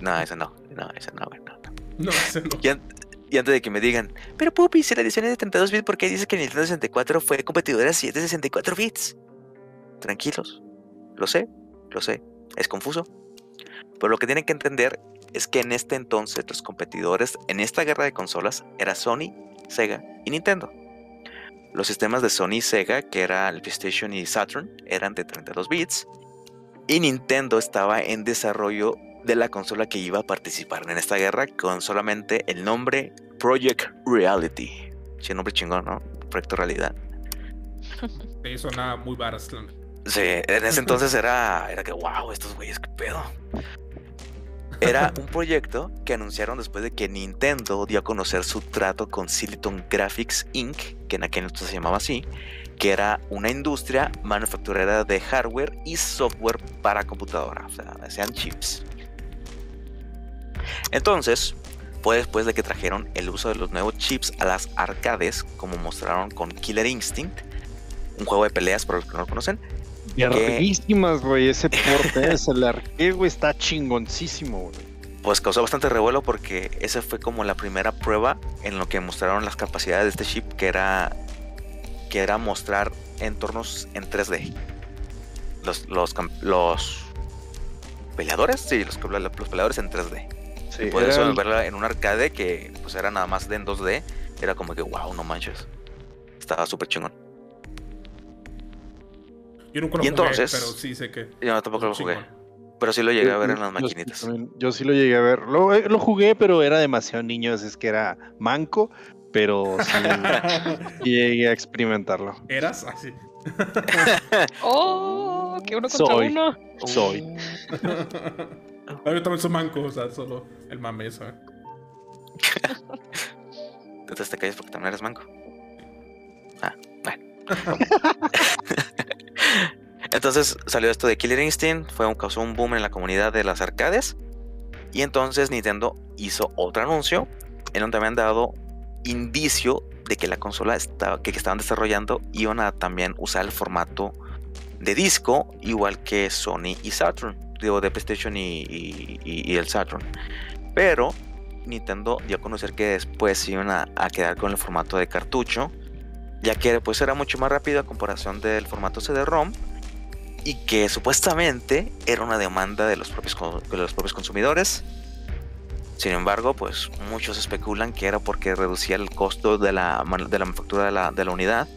no, esa no, no, esa no, güey, no, no. No, ese no. Y, an- y antes de que me digan, pero Pupi, si la edición es de 32 bits, ¿por qué dices que el Nintendo 64 fue competidora si es de 64 bits? Tranquilos, lo sé, lo sé, es confuso. Pero lo que tienen que entender es que en este entonces los competidores en esta guerra de consolas era Sony, Sega y Nintendo. Los sistemas de Sony y Sega, que era el PlayStation y Saturn, eran de 32 bits. Y Nintendo estaba en desarrollo de la consola que iba a participar en esta guerra con solamente el nombre Project Reality. Sí, nombre chingón, ¿no? Proyecto Realidad. *laughs* Sí, suena muy varas. la neta. Sí, en ese entonces era, era que, wow, estos güeyes, qué pedo. Era un proyecto que anunciaron después de que Nintendo dio a conocer su trato con Silicon Graphics Inc., que en aquel entonces se llamaba así, que era una industria manufacturera de hardware y software para computadora, o sea, sean chips. Entonces, fue después de que trajeron el uso de los nuevos chips a las arcades, como mostraron con Killer Instinct, un juego de peleas para los que no lo conocen, Larguísimas, güey. Ese *laughs* porte, ese arcade, güey, está chingoncísimo, güey. pues causó bastante revuelo porque esa fue como la primera prueba en lo que mostraron las capacidades de este chip que era que era mostrar entornos en 3D. Los los cam- los peleadores, sí, los, los peleadores en 3D. Sí, Por era eso el- verla en un arcade que pues era nada más de en 2D, era como que wow, no manches. Estaba súper chingón. Yo nunca lo Y jugué, entonces- pero sí sé que. Yo tampoco lo jugué, chingón. pero sí lo llegué a ver en las maquinitas. también- Yo sí lo llegué a ver. Lo, eh, lo jugué, pero era demasiado niño, así es que era manco, pero sí *laughs* llegué a experimentarlo. ¿Eras? Ah, sí. *laughs* ¡Oh! ¡Que uno contra Soy. uno! Soy. *laughs* Ah, Yo también soy manco, o sea, solo el mame eso. ¿eh? Entonces te calles porque también eres manco. Ah, bueno. Entonces salió esto de Killer Instinct, fue un, causó un boom en la comunidad de las arcades. Y entonces Nintendo hizo otro anuncio en donde habían dado indicio de que la consola estaba, que, estaban desarrollando iban a también usar el formato de disco, igual que Sony y Saturn, digo, de PlayStation y, el Saturn. Pero Nintendo dio a conocer que después iban a, a quedar con el formato de cartucho, ya que pues era mucho más rápido a comparación del formato CD-ROM y que supuestamente era una demanda de los propios, de los propios consumidores Sin embargo, pues muchos especulan que era porque reducía el costo de la, de la manufactura de la, de la unidad,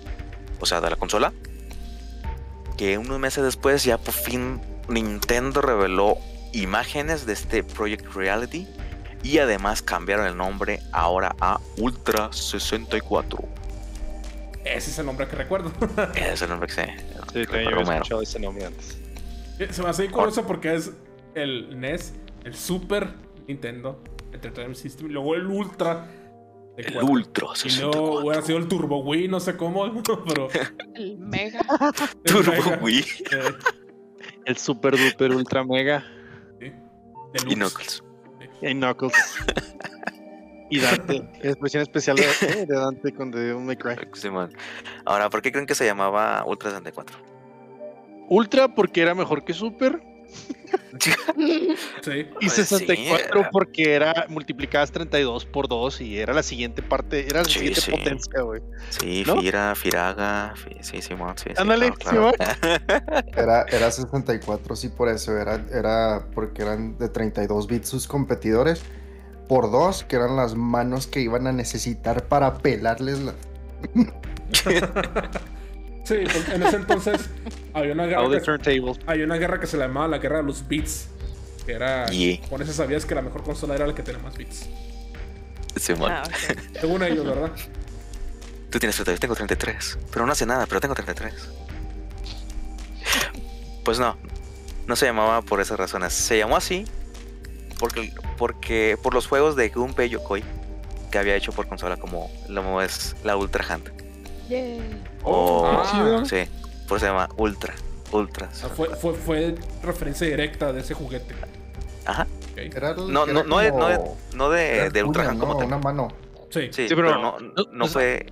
o sea, de la consola. Que unos meses después ya por fin Nintendo reveló imágenes de este Project Reality y además cambiaron el nombre ahora a Ultra 64. Ese es el nombre que recuerdo. Ese es el nombre que se... Sí, también yo había Romero. escuchado ese nombre antes. Se me hace curioso porque es el NES, el Super Nintendo Entertainment System, y luego el Ultra. El cuatro. Ultra Y luego hubiera 64. sido el Turbo Wii, no sé cómo, *laughs* pero. *laughs* El mega. el Turbo Mega, Wii eh, El super duper ultra mega. sí, y. Knuckles. Y Knuckles. *laughs* y Dante. *laughs* Expresión especial de, eh, de Dante con The Devil May Cry. Simón. Ahora, ¿por qué creen que se llamaba Ultra 64? Ultra porque era mejor que Super. Sí. Y Pues sí, 64 era- porque era multiplicabas 32 por 2 y era la siguiente parte, era la Sí, siguiente sí. potencia, güey. Sí, ¿No? Fira, Firaga, fi- sí, Simón, sí. sí, Ándale, claro, claro. *laughs* Era, era 64, sí, por eso. Era, era porque eran de 32 bits sus competidores. Por dos, que eran las manos que iban a necesitar para pelarles la. *laughs* Sí, pues, en ese entonces había una guerra, que, había una guerra que se llamaba la guerra de los bits. Que era. Yeah. Con eso sabías que la mejor consola era la que tenía más bits. Simón. Ah, ok. *laughs* Según ellos, ¿verdad? Tú tienes 30, yo tengo 33. Pero no hace nada, pero tengo 33. Pues no, no se llamaba por esas razones. Se llamó así porque, porque por los juegos de Gunpei Yokoi que había hecho por consola como lo es la Ultra Hand. Yay. O Ah. chido. sí, por eso se llama Ultra. Ultra. Ah, fue, fue, fue referencia directa de ese juguete. Ajá. Era No, no, no de, no de, como- no de, era de Ultra Hand como tal. Una mano. Sí. Sí, Sí, pero, pero no, no- fue.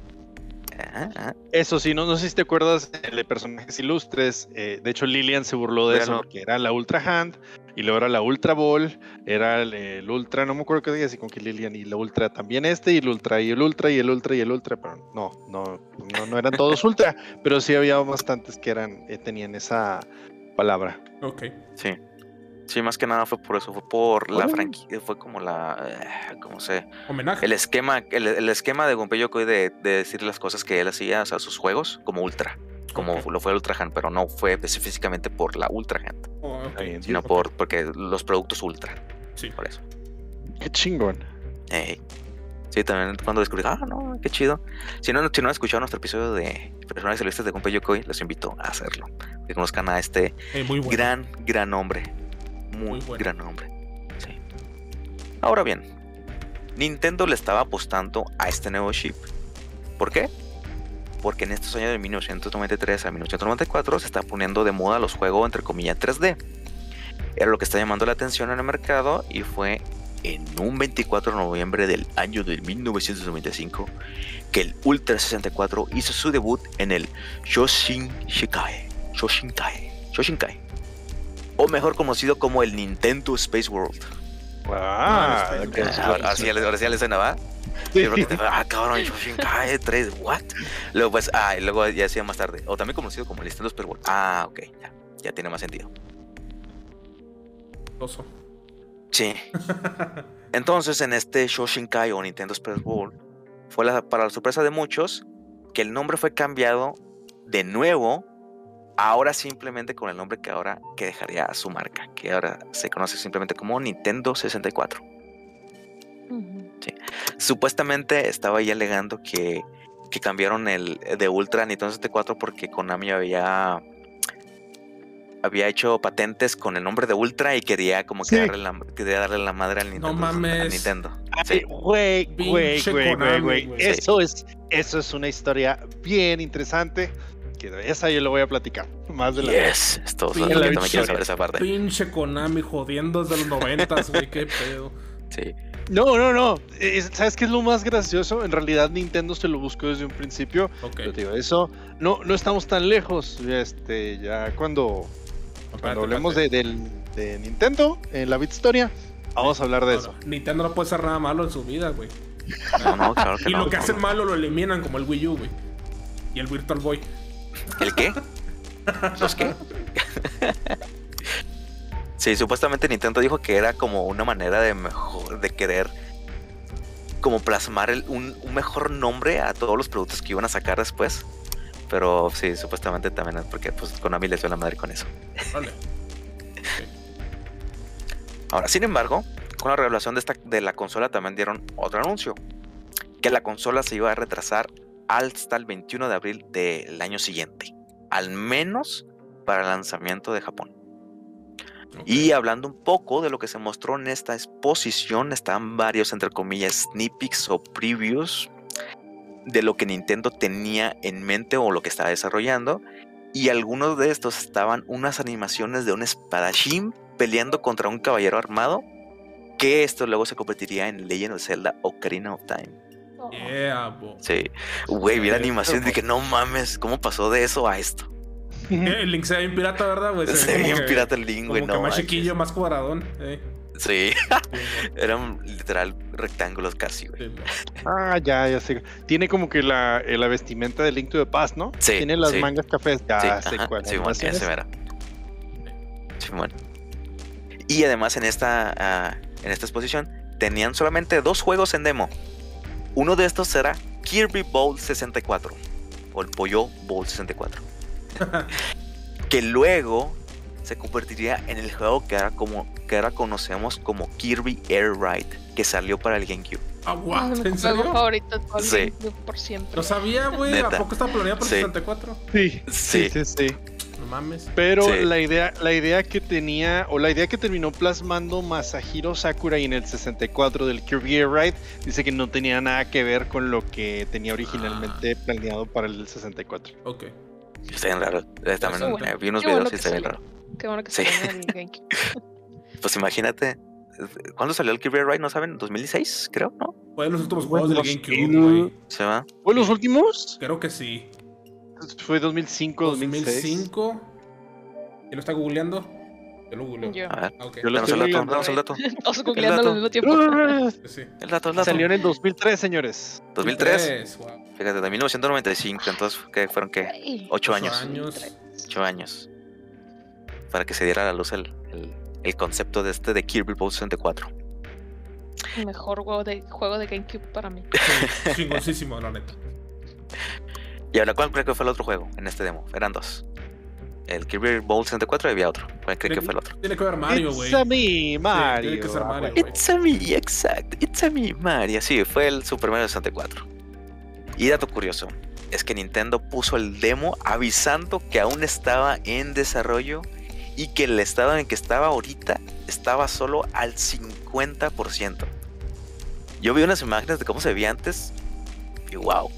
Ajá, ajá. Eso sí, no, no sé si te acuerdas de personajes ilustres. eh, de hecho, Lilian se burló de eso porque era la Ultra Hand y luego era la Ultra Ball, era el, el Ultra, no me acuerdo qué día, así con que Lilian y la Ultra también este, y el Ultra y el Ultra y el Ultra y el Ultra, pero no, no, no, no eran todos Ultra, *laughs* pero sí había bastantes que eran, eh, tenían esa palabra. Ok. Sí. Sí, más que nada fue por eso, fue por la franquicia, fue como la, eh, ¿cómo sé? Homenaje. El esquema, el, el esquema de Gunpei Yokoi de, de decir las cosas que él hacía, o sea, sus juegos, como Ultra, como lo fue Ultra Hand, pero no fue específicamente por la Ultra Hand, Oh, sino por, porque los productos Ultra, Sí. por eso. Qué chingón. Sí, también cuando descubrí, ah, no, qué chido. Si no, si no han escuchado nuestro episodio de personajes celestes de Gunpei Yokoi, los invito a hacerlo. Que conozcan a este Eh, muy bueno. gran, gran hombre. Muy, Muy bueno. gran hombre. Sí. Ahora bien, Nintendo le estaba apostando a este nuevo chip. ¿Por qué? Porque en estos años de 1993 a 1994 se está poniendo de moda los juegos entre comillas 3D. Era lo que está llamando la atención en el mercado y fue en un 24 de noviembre del año de 1995 que el Ultra 64 hizo su debut en el Shoshin Shikai. Shoshinkai. Shoshinkai o mejor conocido como el Nintendo Space World. Ah, Ah, ok, está sí, ahora, ahora sí, ahora sí ya le suena, ¿va? Sí. Porque te- ah, cabrón, Shoshinkai 3, what? Luego, pues, ah, y luego ya decía más tarde, o también conocido como el Nintendo Space World. Ah, ok, ya, ya tiene más sentido. Oso. Sí. *laughs* Entonces, en este Shoshinkai o Nintendo Space World, fue la- para la sorpresa de muchos que el nombre fue cambiado de nuevo, ahora simplemente con el nombre que ahora que dejaría su marca, que ahora se conoce simplemente como Nintendo 64. Ujú. Supuestamente estaba ahí alegando que, que cambiaron el de Ultra a Nintendo 64 porque Konami había había hecho patentes con el nombre de Ultra y quería como que Sí. darle la, quería darle la madre al Nintendo. al mames. Nintendo. Ay, Sí. Güey, güey, güey, güey. Eso es, eso es una historia bien interesante. Que esa yo lo voy a platicar más de la Yes, esto Sí, la que también quiero saber esa parte. Pinche Konami jodiendo desde los noventas, güey. Qué pedo. Sí. No, no, no. Es- ¿Sabes qué es lo más gracioso? En realidad Nintendo se lo buscó desde un principio. Ok. Pero te digo, eso no, no estamos tan lejos. Este, ya cuando, hablemos de, del- de Nintendo, en la Bit Historia, vamos a hablar de No, eso. no, Nintendo no puede hacer nada malo en su vida, güey. No, no, claro que *laughs* Y no. lo que hacen no. malo lo eliminan, como el Wii U, güey. Y el Virtual Boy. ¿El qué? *laughs* ¿Los qué? *laughs* Sí, supuestamente Nintendo dijo que era como una manera de mejor, de querer como plasmar el- un, un mejor nombre a todos los productos que iban a sacar después. Pero sí, supuestamente también es porque pues Konami les dio la madre con eso. Vale. *laughs* Ahora, sin embargo, con la revelación de, esta, de la consola también dieron otro anuncio. Que la consola se iba a retrasar hasta el 21 de abril del año siguiente. Al menos para el lanzamiento de Japón. Y hablando un poco de lo que se mostró en esta exposición, están varios, entre comillas, sneak o previews de lo que Nintendo tenía en mente o lo que estaba desarrollando. Y algunos de estos estaban unas animaciones de un espadachín peleando contra un caballero armado. Que esto luego se convertiría en Legend of Zelda Ocarina of Time. Yeah, bo. Sí, güey, vi la animación y dije, no mames, ¿cómo pasó de eso a esto? *laughs* El Link se ve bien pirata, ¿verdad, güey? Se ve Se ve como bien que- pirata el link, Como güey, que no más manches. chiquillo, más cuadradón. eh. Sí, Sí, *laughs* eran literal rectángulos casi, güey. sí. Ah, ya, ya sé. Tiene como que la, eh, la vestimenta de Link to the Past, ¿no? Sí, Tiene las sí. mangas cafés. Ya Sí, sé ajá, cuál. Simón, animación ese es. era. Simón. Y además en esta, ah, en esta exposición tenían solamente dos juegos en demo. Uno de estos será Kirby Bowl 64 o el Pollo Bowl 64. *laughs* que luego se convertiría en el juego que ahora, como, que ahora conocemos como Kirby Air Ride, que salió para el GameCube. Ah, what? mi ¿En juego serio? favorito Sí. Por siempre. No sabía, güey. ¿A poco está planeado por Sí. 64? Sí, Sí. sí, sí, sí. No mames. Pero Sí. la idea, la idea que tenía, o la idea que terminó plasmando Masahiro Sakurai en el 64 del Kirby Air Ride, dice que no tenía nada que ver con lo que tenía originalmente Ah. planeado para el 64. Ok. Está bien raro. También bueno. vi unos Qué bueno videos y está bien raro. Qué bueno que Sí. *laughs* Pues imagínate. ¿Cuándo salió el Kirby Ride? ¿No saben? ¿2016? Creo, ¿no? Fue de los últimos juegos del GameCube, güey. Se va. ¿Fue los últimos? Creo que sí. Fue 2005, 2006. 2005. ¿Quién lo está googleando? Yo lo googleo. Yo. A ver, Ah, ok. Yo lo danos estoy el dato, danos el dato. *laughs* Todos googleando al mismo tiempo. *laughs* El dato, el dato. Salió en el 2003, señores. 2003. Tres, wow. Fíjate, de 1995. Entonces, ¿qué fueron qué? Ocho Ocho años. años. Ocho años. Para que se diera a la luz el, el, el concepto de este de Kirby Bowl 64. El mejor juego de, juego de GameCube para mí. *laughs* Sí, Chingoncísimo, la neta. Y ahora, ¿cuál creo que fue el otro juego en este demo? Eran dos. El Kirby Bowl 64 y había otro. ¿Cuál creo que fue el otro? Tiene que ver Mario, güey. It's a me, Mario. tiene que ser Mario. It's a me, exacto. It's a me, Mario. Sí, fue el Super Mario 64. Y dato curioso, es que Nintendo puso el demo avisando que aún estaba en desarrollo y que el estado en el que estaba ahorita estaba solo al 50%. Yo vi unas imágenes de cómo se veía antes y wow.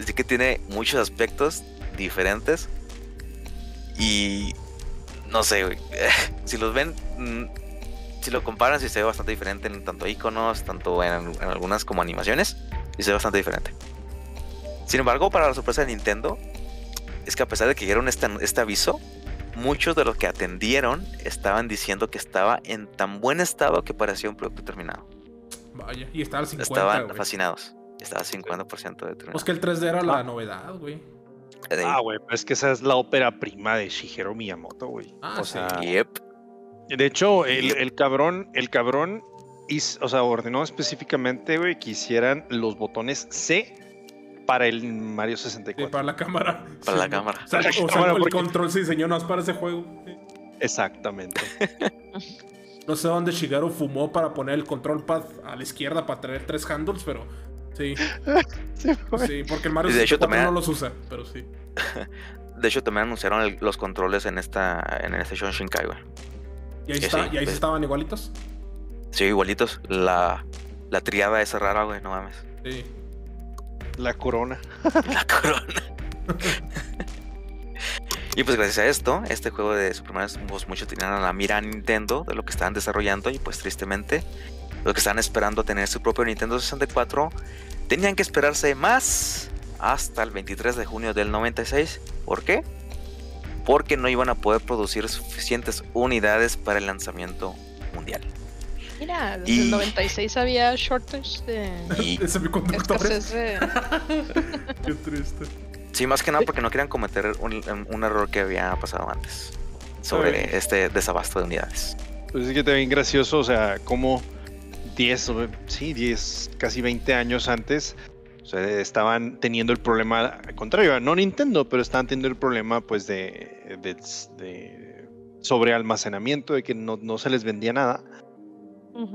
Así que tiene muchos aspectos diferentes y no sé, *laughs* si los ven, mm, si lo comparan, sí se ve bastante diferente en tanto iconos, tanto en, en algunas como animaciones, y se ve bastante diferente. Sin embargo, para la sorpresa de Nintendo, es que a pesar de que dieron este, este aviso, muchos de los que atendieron estaban diciendo que estaba en tan buen estado que parecía un producto terminado. Vaya, y estaba al 50, Estaban fascinados. Estaba 50% determinado. Pues que el 3D era la novedad, güey. Eh, Ah, güey, pero es que esa es la ópera prima de Shigeru Miyamoto, güey. Ah, o sí. sea, Yep. de hecho, el, el cabrón, el cabrón, o sea, ordenó específicamente, güey, que hicieran los botones C para el Mario Sí, 64. para la cámara. Para Sí, la no. cámara. O sea, Para la o sea, cámara, el porque- control se diseñó nada más para ese juego. Sí. Exactamente. No sé dónde Shigeru fumó para poner el control pad a la izquierda para tener tres handles, pero sí. *laughs* Sí. Sí, porque el Mario Y de hecho 64 también- no los usa, pero sí. *laughs* De hecho, también anunciaron el- los controles en esta en el Station Shinkai, güey. Y ahí, está, sí, y ahí sí pues. estaban igualitos. Sí, igualitos. La, la triada esa rara, güey, no mames. Sí. La corona. *laughs* La corona. y pues gracias a esto, este juego de Super Mario, pues muchos tenían a la mira a Nintendo de lo que estaban desarrollando y pues tristemente los que estaban esperando tener su propio Nintendo 64 tenían que esperarse más hasta el 23 de junio del 96. ¿Por qué? Porque no iban a poder producir suficientes unidades para el lanzamiento mundial. Mira, desde Y- el 96 había shortage de Y *laughs* De semiconductores. *laughs* de... Qué triste. sí, más que nada porque no querían cometer un, un error que había pasado antes sobre este desabasto de unidades. Pues es que te bien gracioso, o sea, como 10, o- sí, 10, casi 20 años antes, o sea, estaban teniendo el problema contrario, no Nintendo, pero estaban teniendo el problema pues de, de, de sobre almacenamiento, de que no, no se les vendía nada.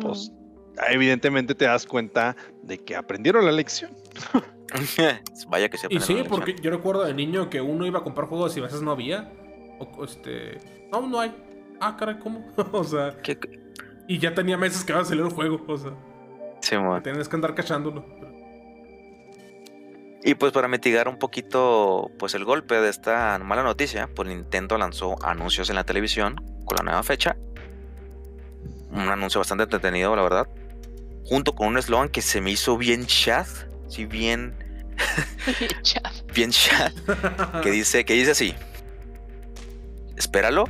Pues evidentemente te das cuenta de que aprendieron la lección. *laughs* Vaya que se Y sí, la lección. porque yo recuerdo de niño que uno iba a comprar juegos y a veces no había. O este. No, no hay. Ah, caray, ¿cómo? *laughs* o sea. ¿Qué- Y ya tenía meses que iba a salir el juego. O sea, Simón. tenías que andar cachándolo. Y pues para mitigar un poquito pues el golpe de esta mala noticia, pues Nintendo lanzó anuncios en la televisión con la nueva fecha. Un anuncio bastante entretenido, la verdad. Junto con un eslogan que se me hizo bien chat, sí bien *laughs* bien chat, que dice que dice así. Espéralo.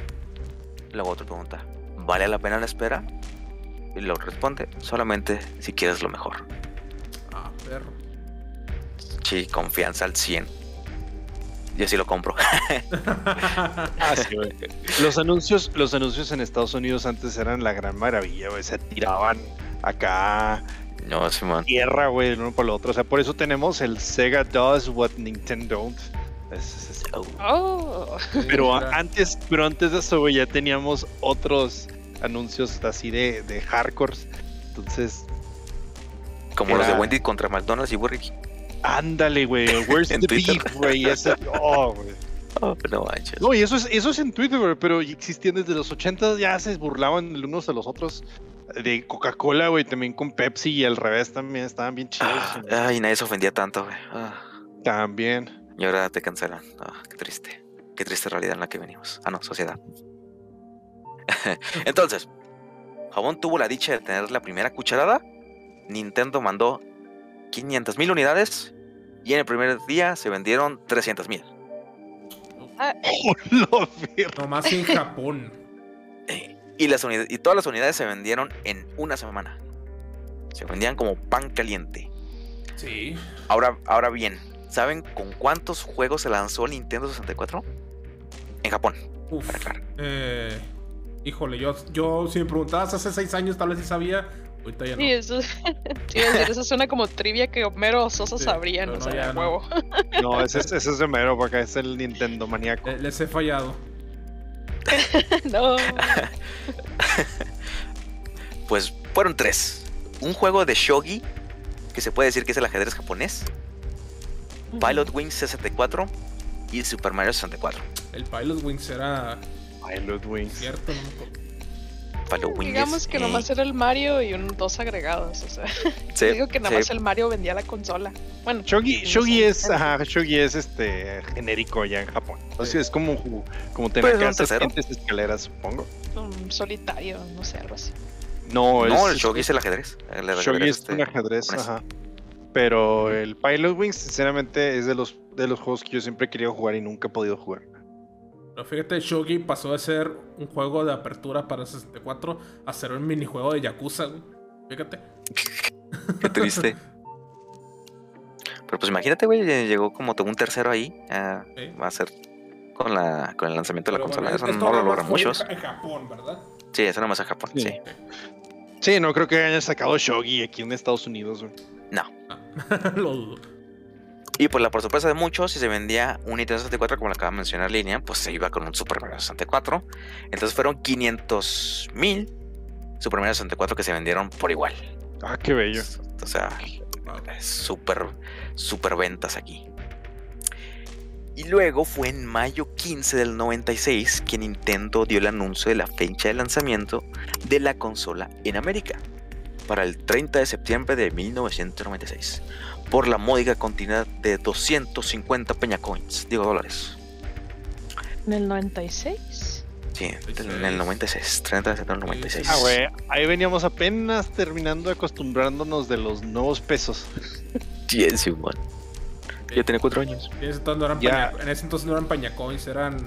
Luego otra pregunta. ¿Vale la pena la espera? Y lo responde, solamente si quieres lo mejor. ah, perro. Sí, confianza al 100. Yo sí lo compro. *laughs* Ah, sí. Los anuncios, los anuncios en Estados Unidos antes eran la gran maravilla, güey. Se tiraban acá No, Simón. tierra, güey, el uno por el otro. O sea, por eso tenemos el Sega does what Nintendo don't. Es- es- es- Oh. Oh. Pero *laughs* antes, pero antes de eso, güey, ya teníamos otros anuncios así de, de hardcore. Entonces, Como los de Wendy contra McDonald's y Burger King. Ándale, güey. *laughs* Where's the Twitter. beef, güey? Ese- *laughs* Oh, güey. Oh, no manches. No, y eso es, eso es en Twitter, güey, pero existían desde los 80 ya se burlaban el unos de los otros. De Coca-Cola, güey, también con Pepsi y al revés también estaban bien chidos. Ah, ay, nadie se ofendía tanto, güey. Ah, También. y ahora te cancelan. Ah, qué triste. Qué triste realidad en la que venimos. Ah, no, sociedad. *laughs* Entonces, Jabón tuvo la dicha de tener la primera cucharada. Nintendo mandó 500 mil unidades. Y en el primer día se vendieron 300 mil. *laughs* Nomás en Japón. Y, las unidades, y todas las unidades se vendieron en una semana. Se vendían como pan caliente. Sí. Ahora, ahora bien, ¿saben con cuántos juegos se lanzó el Nintendo 64? En Japón, Uf. Eh, híjole, yo, yo si me preguntabas hace seis años tal vez sí sabía. Ahorita ya no. Sí, eso, sí, *laughs* iba a decir, eso suena como trivia que Homero o Sosa Sí, sabrían, pero o no, sea, ya no. huevo. No, ese, es- ese es de mero, porque es el Nintendo maníaco. Eh, les he fallado. *laughs* no. *laughs* Pues fueron tres. Un juego de shogi, que se puede decir que es el ajedrez japonés. Pilot Wings 64 y Super Mario 64. El Pilot Wings era Pilot Wings. cierto, no me acuerdo. Digamos que eh, nomás era el Mario y un, dos agregados, o sea. *laughs* sí, digo que nada más sí. el Mario vendía la consola. Bueno, Shogi, no Shogi es, ajá, Shogi es este genérico ya en Japón. O sea, es como, como tener Pues, tercero. gentes escaleras, supongo. un solitario, no sé, algo así. No, No, es, el shogi es el ajedrez. El Shogi ajedrez, es este, un ajedrez, ajá. Pero el Pilot Wings, sinceramente, es de los, de los juegos que yo siempre he querido jugar y nunca he podido jugar. Pero fíjate, Shogi pasó de ser un juego de apertura para 64 a ser un minijuego de Yakuza, güey. Fíjate. *laughs* Qué triste. Pero pues imagínate, güey, llegó como un tercero ahí. ah, Sí. va a ser con, la, con el lanzamiento de la Pero consola. bueno, Eso no lo logran muchos. En Japón, ¿verdad? Sí, eso nomás en Japón, Sí. sí. Sí, no creo que hayan sacado Shogi aquí en Estados Unidos. güey. Ah, *laughs* lo dudo. Y pues la por sorpresa de muchos, si se vendía un Nintendo 64, como lo acaba de mencionar Línea, pues se iba con un Super Mario 64. Entonces fueron 500 mil Super Mario 64 que se vendieron por igual. Ah, qué bello. O sea, Wow. súper, súper ventas aquí. Y luego fue en mayo 15 del 96 que Nintendo dio el anuncio de la fecha de lanzamiento de la consola en América para el 30 de septiembre de 1996 por la módica cantidad de 250 peña coins, digo dólares. ¿En el 96? Sí, en el 96, 30 de septiembre del 96. Ah, güey, ahí veníamos apenas terminando acostumbrándonos de los nuevos pesos. *laughs* Sí, sí, man. Yo tenía 4 años. En ese entonces no eran, Ya. paña- en ese entonces no eran pañacoins, eran.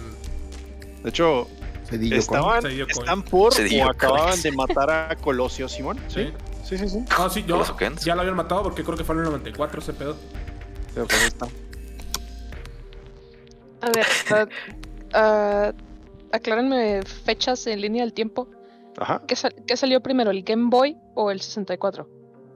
De hecho, Cedillo estaban, están por Se dio o acababan coins. de matar a Colosio Simón. Sí, sí, sí. sí. Ah, sí, yo ya lo habían matado porque creo que fue en el 94 ese pedo. Pero pues ahí está. A ver, ah, ah, aclárenme fechas en línea del tiempo. Ajá. ¿Qué, sal- qué salió primero, el Game Boy o el 64?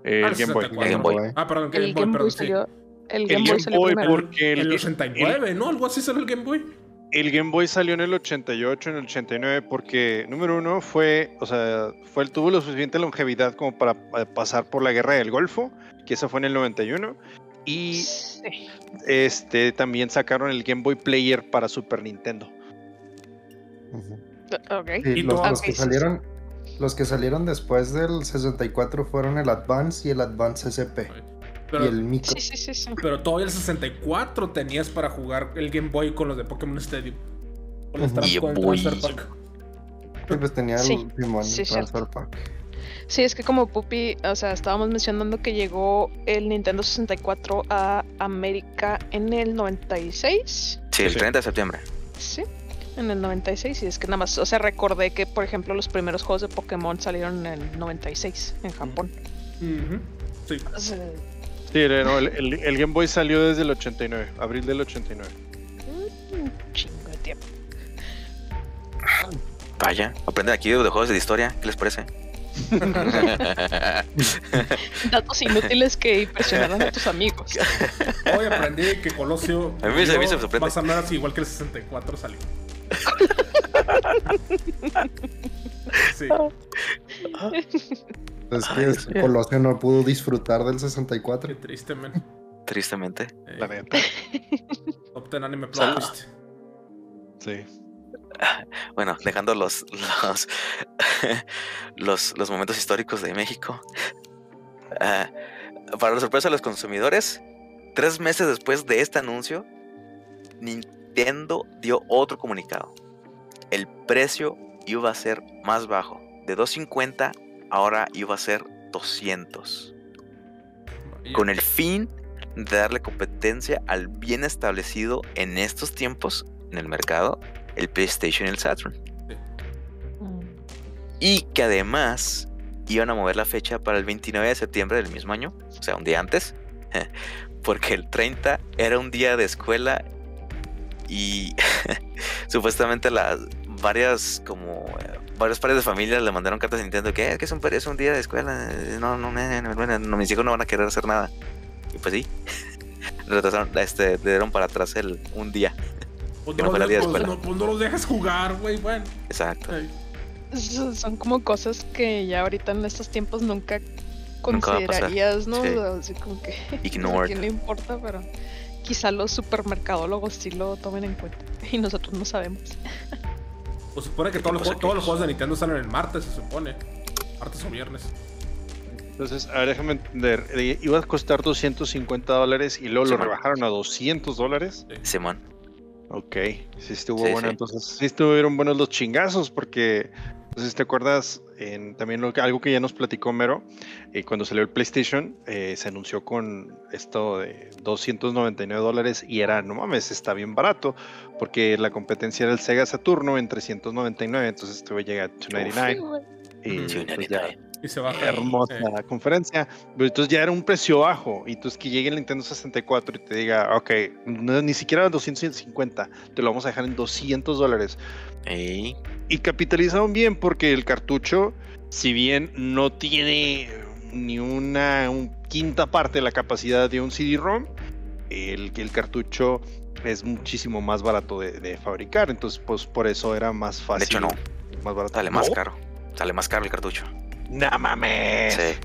El Ah, Game Boy. 64. El Game Boy. Ah, perdón, El Game Boy, Game Boy perdón, sí. salió. El El Game Boy salió primero. porque En el, el el, 89, ¿no? Algo así salió el Game Boy. El Game Boy salió en el 88, en el 89, porque número uno fue, o sea, fue el tuvo lo suficiente longevidad como para eh, pasar por la guerra del Golfo, que esa fue en el 91. Y Sí. este también sacaron el Game Boy Player para Super Nintendo. Ujú. Ok. Sí, Y los, los que salieron, los que salieron después del 64 fueron el Advance y el Advance SP. Pero, y el Micro. Sí, sí, sí, sí. pero todavía el 64 tenías para jugar el Game Boy con los de Pokémon Stadium. Con, los con el Game Boy. Transfer Pack. Sí, pues tenía el Sí, Simón sí, Transfer Pack. Sí, es que como Pupi, o sea, estábamos mencionando que llegó el Nintendo 64 a América en el 96. Sí, el Sí. 30 de septiembre. Sí, en el 96. Y es que nada más, o sea, recordé que, por ejemplo, los primeros juegos de Pokémon salieron en el 96 en Japón. Sí. O sea, Sí, no, el, el- el Game Boy salió desde el 89, abril del 89. un chingo de tiempo. Vaya, aprenden aquí de juegos de historia. ¿Qué les parece? *laughs* Datos inútiles que impresionaron a tus amigos. Hoy aprendí que Colosio A mí se- a mí se me sorprende. más o menos igual que el 64 salió. *laughs* sí. Es que ese Colosio no pudo disfrutar del 64. Qué triste, man. Tristemente. Eh, La neta. *laughs* Top 10 anime plot twist. Sí. *laughs* Bueno, dejando los los, *laughs* los, los momentos históricos de México. Ah, para la sorpresa de los consumidores, tres meses después de este anuncio, Nintendo dio otro comunicado. El precio iba a ser más bajo. De 250 ahora iba a ser 200. Y- Con el fin de darle competencia al bien establecido en estos tiempos en el mercado, el PlayStation y el Saturn. Mm. Y que además iban a mover la fecha para el 29 de septiembre del mismo año, o sea, un día antes, *laughs* porque el 30 era un día de escuela y *laughs* supuestamente las varias como eh, varios pares de familias le mandaron cartas a Nintendo que "Eh, que es un, es un día de escuela, eh, no, no, no, no, no, no, mis hijos no van a querer hacer nada. Y pues sí, *laughs* retrasaron, este, le dieron para atrás el un día, Pues no, los día de dejas- pues escuela. no- pues no los dejas jugar, güey. Bueno. exacto. Son como cosas que ya ahorita en estos tiempos nunca Nunca considerarías, ¿no? Sí. O sea, Así como que *laughs* Ignored. quién le importa, pero quizá los supermercadólogos sí lo tomen en cuenta y nosotros no sabemos. *laughs* Pues supone que todos los, juegos- todos los juegos de Nintendo salen el martes, se supone. Martes o viernes. Entonces, a ver, déjame entender. eh, Iba a costar 250 dólares y luego Sí, lo man. rebajaron a 200 dólares. Simón. Ok, sí estuvo Sí, bueno. sí. Entonces, sí estuvieron buenos los chingazos porque, si te acuerdas, en, también lo que- algo que ya nos platicó Mero, eh, cuando salió el PlayStation, eh, se anunció con esto de 299 dólares y era, no mames, está bien barato, porque la competencia era el Sega Saturno en 399, entonces esto llega a 299 Sí, güey. y pues ya Y se baja. hermosa eh, conferencia. Pero entonces ya era un precio bajo. Y entonces que llegue el Nintendo 64 y te diga, ok, no, ni siquiera 250, te lo vamos a dejar en 200 dólares. Y capitalizaron bien porque el cartucho, si bien no tiene ni una un quinta parte de la capacidad de un CD-ROM, el, el cartucho es muchísimo más barato de, de fabricar. Entonces, pues por eso era más fácil. de hecho no, Más barato. sale más ¿No? caro. Sale más caro el cartucho. ¡No mames! Sí.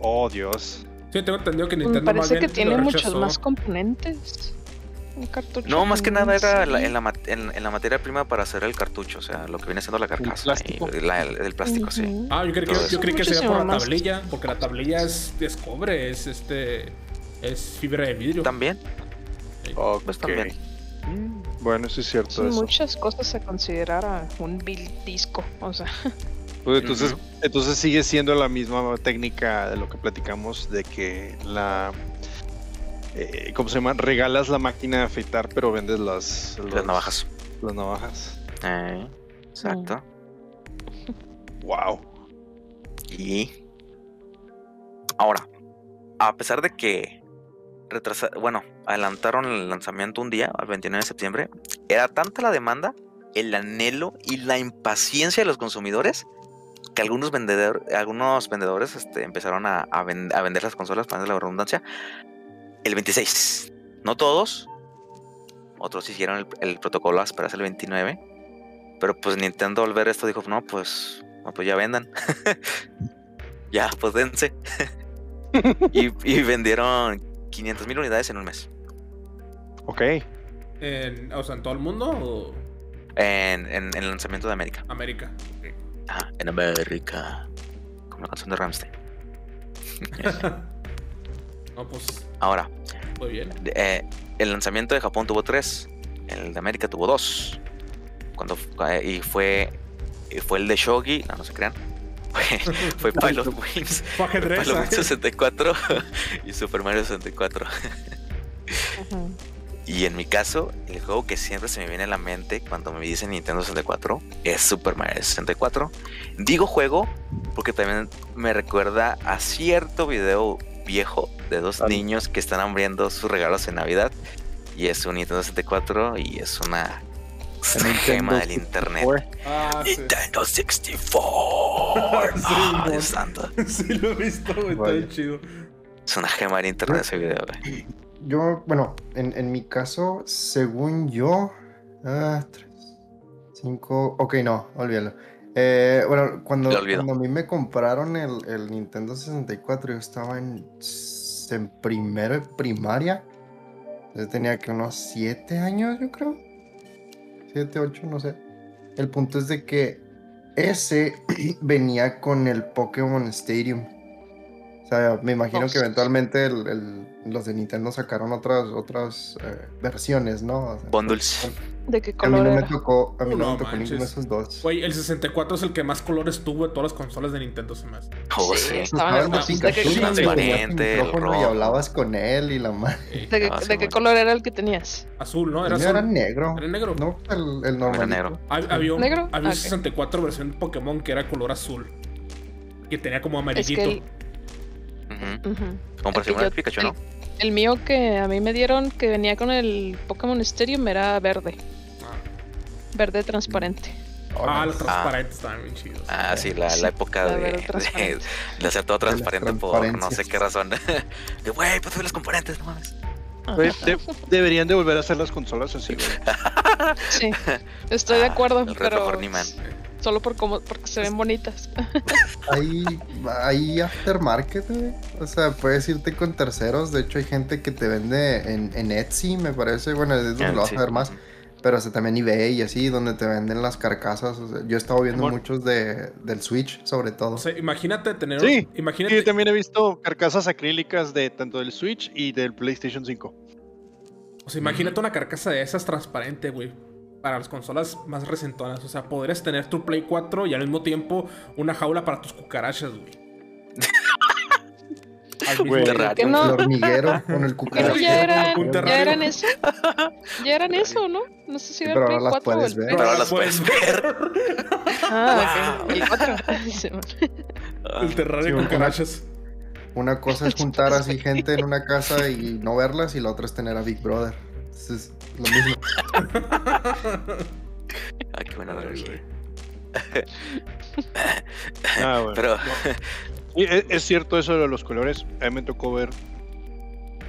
Oh, Dios. Sí, tengo entendido que Me Nintendo más parece que tiene muchos más componentes. Un cartucho. No, más que nada era la- en, la, mat- en, en la materia prima para hacer el cartucho, o sea, lo que viene siendo la carcasa. plástico. y la- el, el plástico, sí. Ah, yo creí que, yo creí que sería por la más. tablilla, porque la tablilla es, es cobre, es este. Es fibra de vidrio. También, Ok. pues también. Mm, Bueno, eso es cierto. Eso. muchas cosas a considerar a un build disco. O sea, Pues entonces, entonces sigue siendo la misma técnica de lo que platicamos de que la eh, ¿cómo se llama? Regalas la máquina de afeitar, pero vendes las navajas. Las navajas. Eh, exacto. *laughs* Wow. Y ahora, a pesar de que bueno, adelantaron el lanzamiento un día, al 29 de septiembre, era tanta la demanda, el anhelo y la impaciencia de los consumidores que algunos, vendedor, algunos vendedores este, empezaron a, a vender las consolas, para la redundancia, el 26. No todos. Otros hicieron el, el protocolo a esperarse el 29. Pero pues Nintendo al ver esto dijo, no, pues, no, pues ya vendan. *laughs* ya, pues dense. *laughs* y, y vendieron 500 mil unidades en un mes. Ok. En, o sea, en todo el mundo o En, en- en el lanzamiento de América. América. Ok. Ah, en América. Como la canción de Ramstein. *laughs* no, pues Ahora, muy bien. eh, el lanzamiento de Japón tuvo tres. El de América tuvo dos. Cuando, eh, y fue y fue el de Shogi, no, no se crean. *laughs* Fue, Pilot Wings, *laughs* Fue. Pilot Wings ¿sabes? 64 *laughs* y Super Mario 64. Ujú. Y en mi caso, el juego que siempre se me viene a la mente cuando me dicen Nintendo 64 es Super Mario 64. Digo juego porque también me recuerda a cierto video viejo de dos Ah. niños que están abriendo sus regalos en Navidad. Y es un Nintendo 64 y es una Nintendo *laughs* gema del internet. 64. Ah, sí. Nintendo 64. *laughs* Sí, Ah. Dios santo. *laughs* sí, lo he visto, güey. Está bien chido. Es una gema del internet ese video. güey. Yo, bueno, en, en mi caso, según yo, ah, tres, cinco, ok, no, olvídalo. Eh, bueno, cuando, cuando a mí me compraron el, el Nintendo 64, yo estaba en, en primero de primaria. Yo tenía que unos siete años, yo creo. Siete, ocho, no sé. El punto es de que ese *clears throat* venía con el Pokémon Stadium. O sea, me imagino que eventualmente el- el- los de Nintendo sacaron otras, otras eh, versiones, ¿no? O sea, Bundles. ¿De qué a mí color no me era? tocó, a mí Uh, no, no me tocó ninguno de esos dos. Güey, el 64 es el que más colores tuvo de todas las consolas de Nintendo, se me hace. Oh, Sí, sí. estaban Estaban hermosos. los ¿De qué, Pikachu, y de- tenía tu transparente, el y hablabas con él y la madre. Eh, de qué- Ah, de sí, qué color era el que tenías? azul, ¿no? Era, Era azul. era negro. Era negro. No, el, el normal. negro. Hab- Había un, ¿Negro? había un Ah, ok. 64 versión de Pokémon que era color azul. Que tenía como Es amarillito. que el, Ujú. ujú. Como El para que simular yo- Pikachu, el- ¿no? El mío que a mí me dieron, que venía con el Pokémon Stadium, era verde. Verde transparente. Ah, los transparentes estaban bien chidos. Ah, sí, la, época la de, hacer todo transparente por no sé qué razón. *laughs* De, güey, pues subir los componentes, no mames. De- deberían de volver a hacer las consolas así, güey. *laughs* Sí, estoy de Ah, acuerdo, el pero. Solo por cómo, porque se ven bonitas. *laughs* Hay, hay aftermarket, güey. O sea, puedes irte con terceros. De hecho, hay gente que te vende en, en Etsy, me parece. Bueno, es donde lo vas a ver más. Pero o sea, también eBay y así, donde te venden las carcasas. O sea, yo he estado viendo Bueno. muchos de, del Switch, sobre todo. O sea, imagínate tener. Sí, imagínate. Sí, yo también he visto carcasas acrílicas de tanto del Switch y del PlayStation 5. O sea, imagínate una carcasa de esas transparente, güey. Para las consolas más recentonas. O sea, podrías tener tu Play 4 y al mismo tiempo una jaula para tus cucarachas, güey. *laughs* Güey. ¿Qué no? El hormiguero con el *laughs* cucaracho. ya, era, ya eran eso. Ya eran eso, ¿no? No sé si era pero el Play ahora las 4 o puedes el ver. Pero ahora las puedes ver. Ah, Wow. *laughs* El 4. Sí, man. El terrario Sí, con una- cucarachas. Una cosa es juntar así gente en una casa y no verlas, y la otra es tener a Big Brother. Entonces, es lo mismo. *laughs* Ay, qué buena analogía. Ah, *laughs* bueno. Pero, *laughs* Y es, es cierto eso de los colores. A mí me tocó ver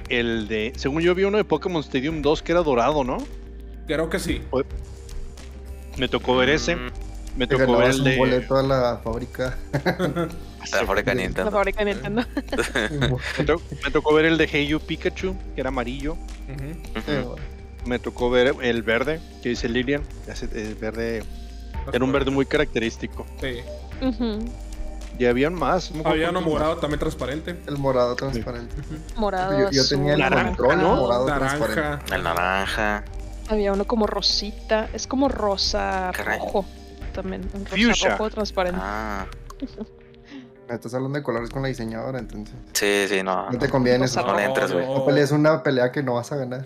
el de. Según yo vi uno de Pokémon Stadium 2 que era dorado, ¿no? Creo que sí. Me tocó ver ese. mm, Me tocó ver el un de. boleto a la fábrica. la fábrica de La Nintendo. fábrica Nintendo. Me, to- me tocó ver el de Hey You Pikachu, que era amarillo. Ujú. Ujú. Me tocó ver el verde, que dice Lilian. Ese- El verde. Era un verde muy característico. Sí. Ujú. Y habían más. Había uno más. morado también transparente. El morado transparente. Morado, Yo, yo tenía el Naranja, control ¿no? morado transparente. El naranja. Había uno como rosita. Es como rosa Caray. rojo. También. Un rosa Fuchsia. rojo transparente. Ah, *laughs* Me estás hablando de colores con la diseñadora, entonces. sí, sí, no. No te conviene Rosa eso. No le entras, güey. No pelees una pelea que no vas a ganar.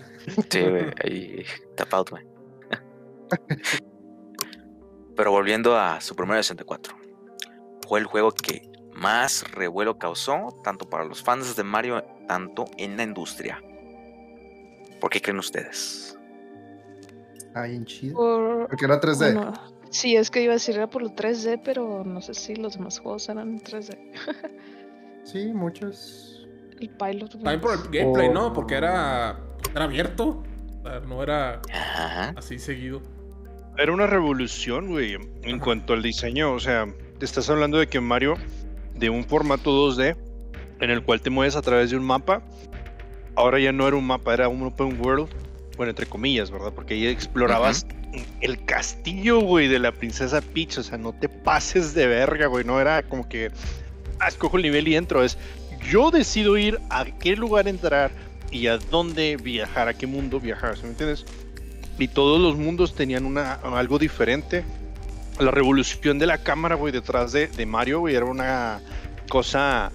Sí, güey. Ahí. Tap out, güey. *laughs* Pero volviendo a Super Mario 64. Fue el juego que más revuelo causó, tanto para los fans de Mario, tanto en la industria. ¿Por qué creen ustedes? Ah, bien chido. Por- Porque era 3D. bueno, Sí, es que iba a decir era por lo 3D, pero no sé si los demás juegos eran 3D. *laughs* Sí, muchos. El pilot. También por el gameplay, Oh. ¿no? Porque era, era abierto. O sea, no era Ajá. así seguido. Era una revolución, güey, en Ajá. cuanto al diseño. O sea, te estás hablando de que Mario, de un formato 2D, en el cual te mueves a través de un mapa, ahora ya no era un mapa, era un open world. Bueno, entre comillas, ¿verdad? Porque ahí explorabas el castillo, güey, de la princesa Peach. O sea, no te pases de verga, güey. No era como que, ah, escojo el nivel y entro. Es, yo decido ir a qué lugar entrar y a dónde viajar, a qué mundo viajar, ¿sí me entiendes? Y todos los mundos tenían una, algo diferente. La revolución de la cámara, güey, detrás de, de Mario, güey, era una cosa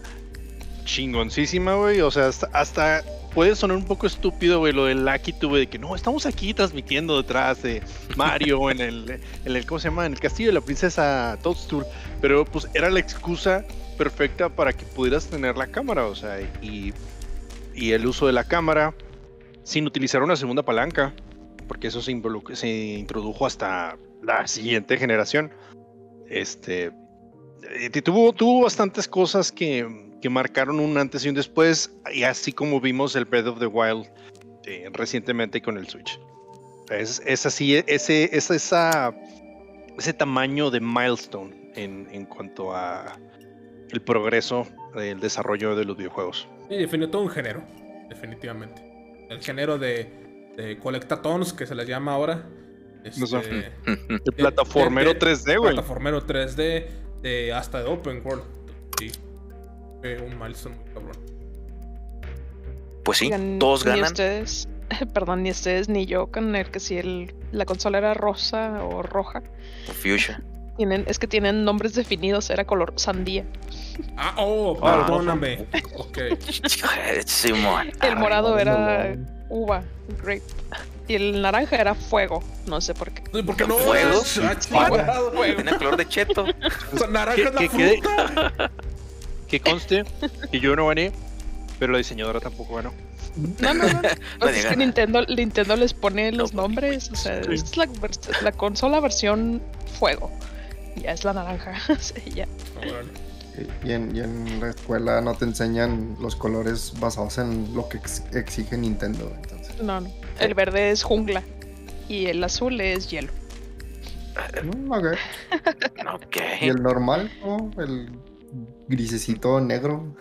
chingoncísima, güey. O sea, hasta, hasta puede sonar un poco estúpido, güey, lo del Lucky Tube, de que no, estamos aquí transmitiendo detrás de Mario en el, en el, ¿cómo se llama? En el castillo de la princesa Toadstool. Pero pues era la excusa perfecta para que pudieras tener la cámara, o sea, y, y el uso de la cámara sin utilizar una segunda palanca, porque eso se, se introdujo hasta la siguiente generación. Este eh, tuvo, tuvo bastantes cosas que, que marcaron un antes y un después, y así como vimos el Breath of the Wild eh, recientemente con el Switch. Es, es así, ese, es esa, ese tamaño de milestone en, en cuanto a el progreso del desarrollo de los videojuegos. Y definió todo un género, definitivamente. El género de, de colectatons, que se les llama ahora. No sé. Este, El plataformero de- 3D, güey. plataformero 3D, de, hasta de Open World. Sí. Fue un milestone muy cabrón. Pues sí, Oigan, todos Ni ganan. ustedes, *laughs* perdón, ni ustedes ni yo con el que si el, la consola era rosa o roja. Fuchsia. Tienen, es que tienen nombres definidos, era color sandía. Ah, oh, Ah, perdóname. ok. Simón. El morado era no. uva, grape. Y el naranja era fuego, no sé por qué. ¿Por qué no? ¿Fuego? Ah, chingado. Tiene color de cheto. O sea, naranja ¿Qué- es la qué- qué- fruta. Que conste que yo no gané, pero la diseñadora tampoco ganó. No, no, no. *laughs* Pues es que. Nintendo, Nintendo les pone los No, nombres. O sea, Sí. esta es la, consola versión fuego. Ya es la naranja. *laughs* sí, ya. Órale. Y en, y en la escuela no te enseñan los colores basados en lo que ex- exige Nintendo. Entonces, No, no. El verde es jungla. Y el azul es hielo. mm, ok. *laughs* Ok. Y el normal, ¿no? El grisecito negro.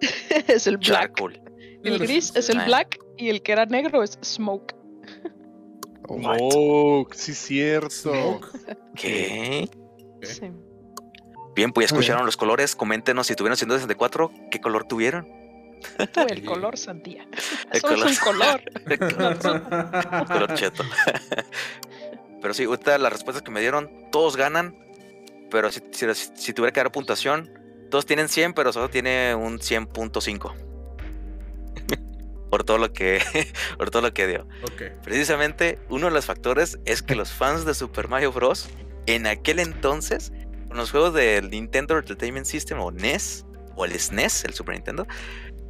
*laughs* es el black. Charcoal. El gris es el black. Y el que era negro es smoke. Oh? Oh, sí, cierto. Smoke. ¿Qué? Sí. Bien, pues ya escucharon los colores. Coméntenos si tuvieron 164, ¿qué color tuvieron? El color sandía. El Solo es un color. *laughs* El color cheto. *laughs* Pero sí, ahorita las respuestas que me dieron, todos ganan. Pero si, si, si tuviera que dar puntuación, todos tienen 100, pero solo tiene un 100.5. por todo lo que *laughs* por todo lo que dio. Precisamente uno de los factores es que los fans de Super Mario Bros. en aquel entonces, con los juegos del Nintendo Entertainment System o NES, o el SNES, el Super Nintendo,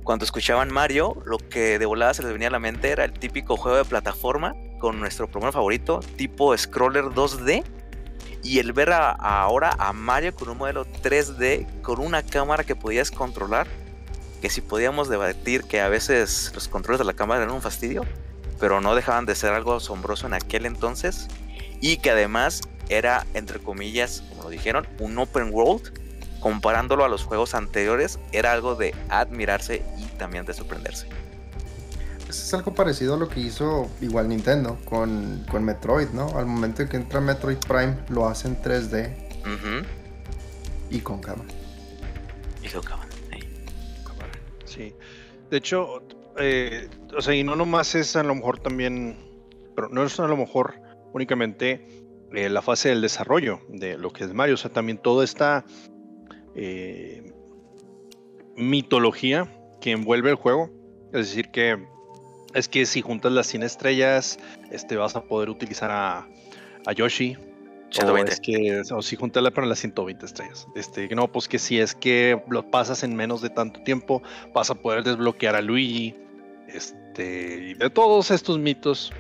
cuando escuchaban Mario, lo que de volada se les venía a la mente era el típico juego de plataforma con nuestro programa favorito, tipo scroller 2D. Y el ver ahora a Mario con un modelo 3D, con una cámara que podías controlar, que si podíamos debatir que a veces los controles de la cámara eran un fastidio, pero no dejaban de ser algo asombroso en aquel entonces y que además era entre comillas, como lo dijeron, un open world, comparándolo a los juegos anteriores, era algo de admirarse y también de sorprenderse. Pues es algo parecido a lo que hizo igual Nintendo con, con Metroid, ¿no? Al momento en que entra Metroid Prime, lo hace en 3D Ujú. y con cámara. Y acaban. ahí. Sí. De hecho, eh, o sea, y no nomás es a lo mejor también, pero no es a lo mejor únicamente eh, la fase del desarrollo de lo que es Mario, o sea, también toda esta eh, mitología que envuelve el juego. Es decir, que es que si juntas las 100 estrellas, este, vas a poder utilizar a, a Yoshi. O 120. es que, o si juntas la para las 120 estrellas. Este, no, pues que si es que lo pasas en menos de tanto tiempo, vas a poder desbloquear a Luigi. Este, y de todos estos mitos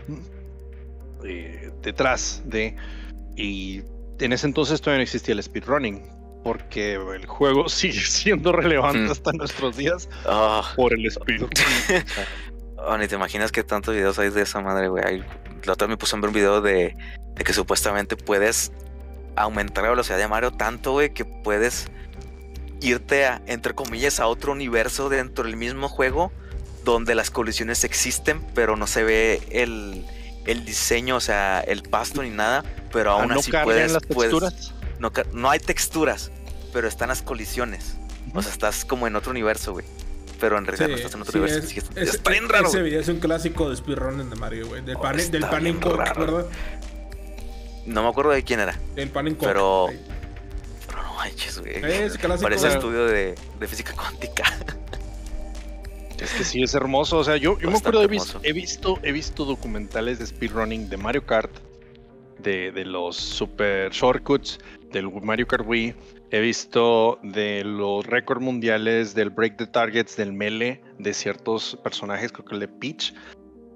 eh, detrás de. Y en ese entonces todavía no existía el speedrunning, porque el juego *laughs* sigue siendo relevante Mm. hasta nuestros días Ah, por el speedrunning. *laughs* oh, ni te imaginas que tantos videos hay de esa madre, güey. La otra me puse a ver un video de, de que supuestamente puedes aumentar la velocidad de Mario tanto, güey, que puedes irte a, entre comillas, a otro universo dentro del mismo juego donde las colisiones existen, pero no se ve el, el diseño, o sea, el pasto ni nada, pero Ah, aún no así puedes, las puedes- no, no hay texturas, pero están las colisiones. O sea, estás como en otro universo, güey. Pero en realidad no estás en otro sí, universo. es- sí, está, ese- está bien raro. Ese es un clásico de speedrunning de Mario, güey. Del Oh, pan, del está pan bien en cork, raro. ¿verdad? No me acuerdo de quién era. Del pan en cork. Pero-. Pero no manches, güey. Es clásico. Parece güey. estudio de, de física cuántica. *laughs* Es que sí, es hermoso. O sea, yo, yo me acuerdo, he, vis- hermoso. he visto, he visto documentales de speedrunning de Mario Kart, de, de los super shortcuts del Mario Kart Wii. He visto de los récords mundiales del Break the Targets del Melee de ciertos personajes, creo que el de Peach.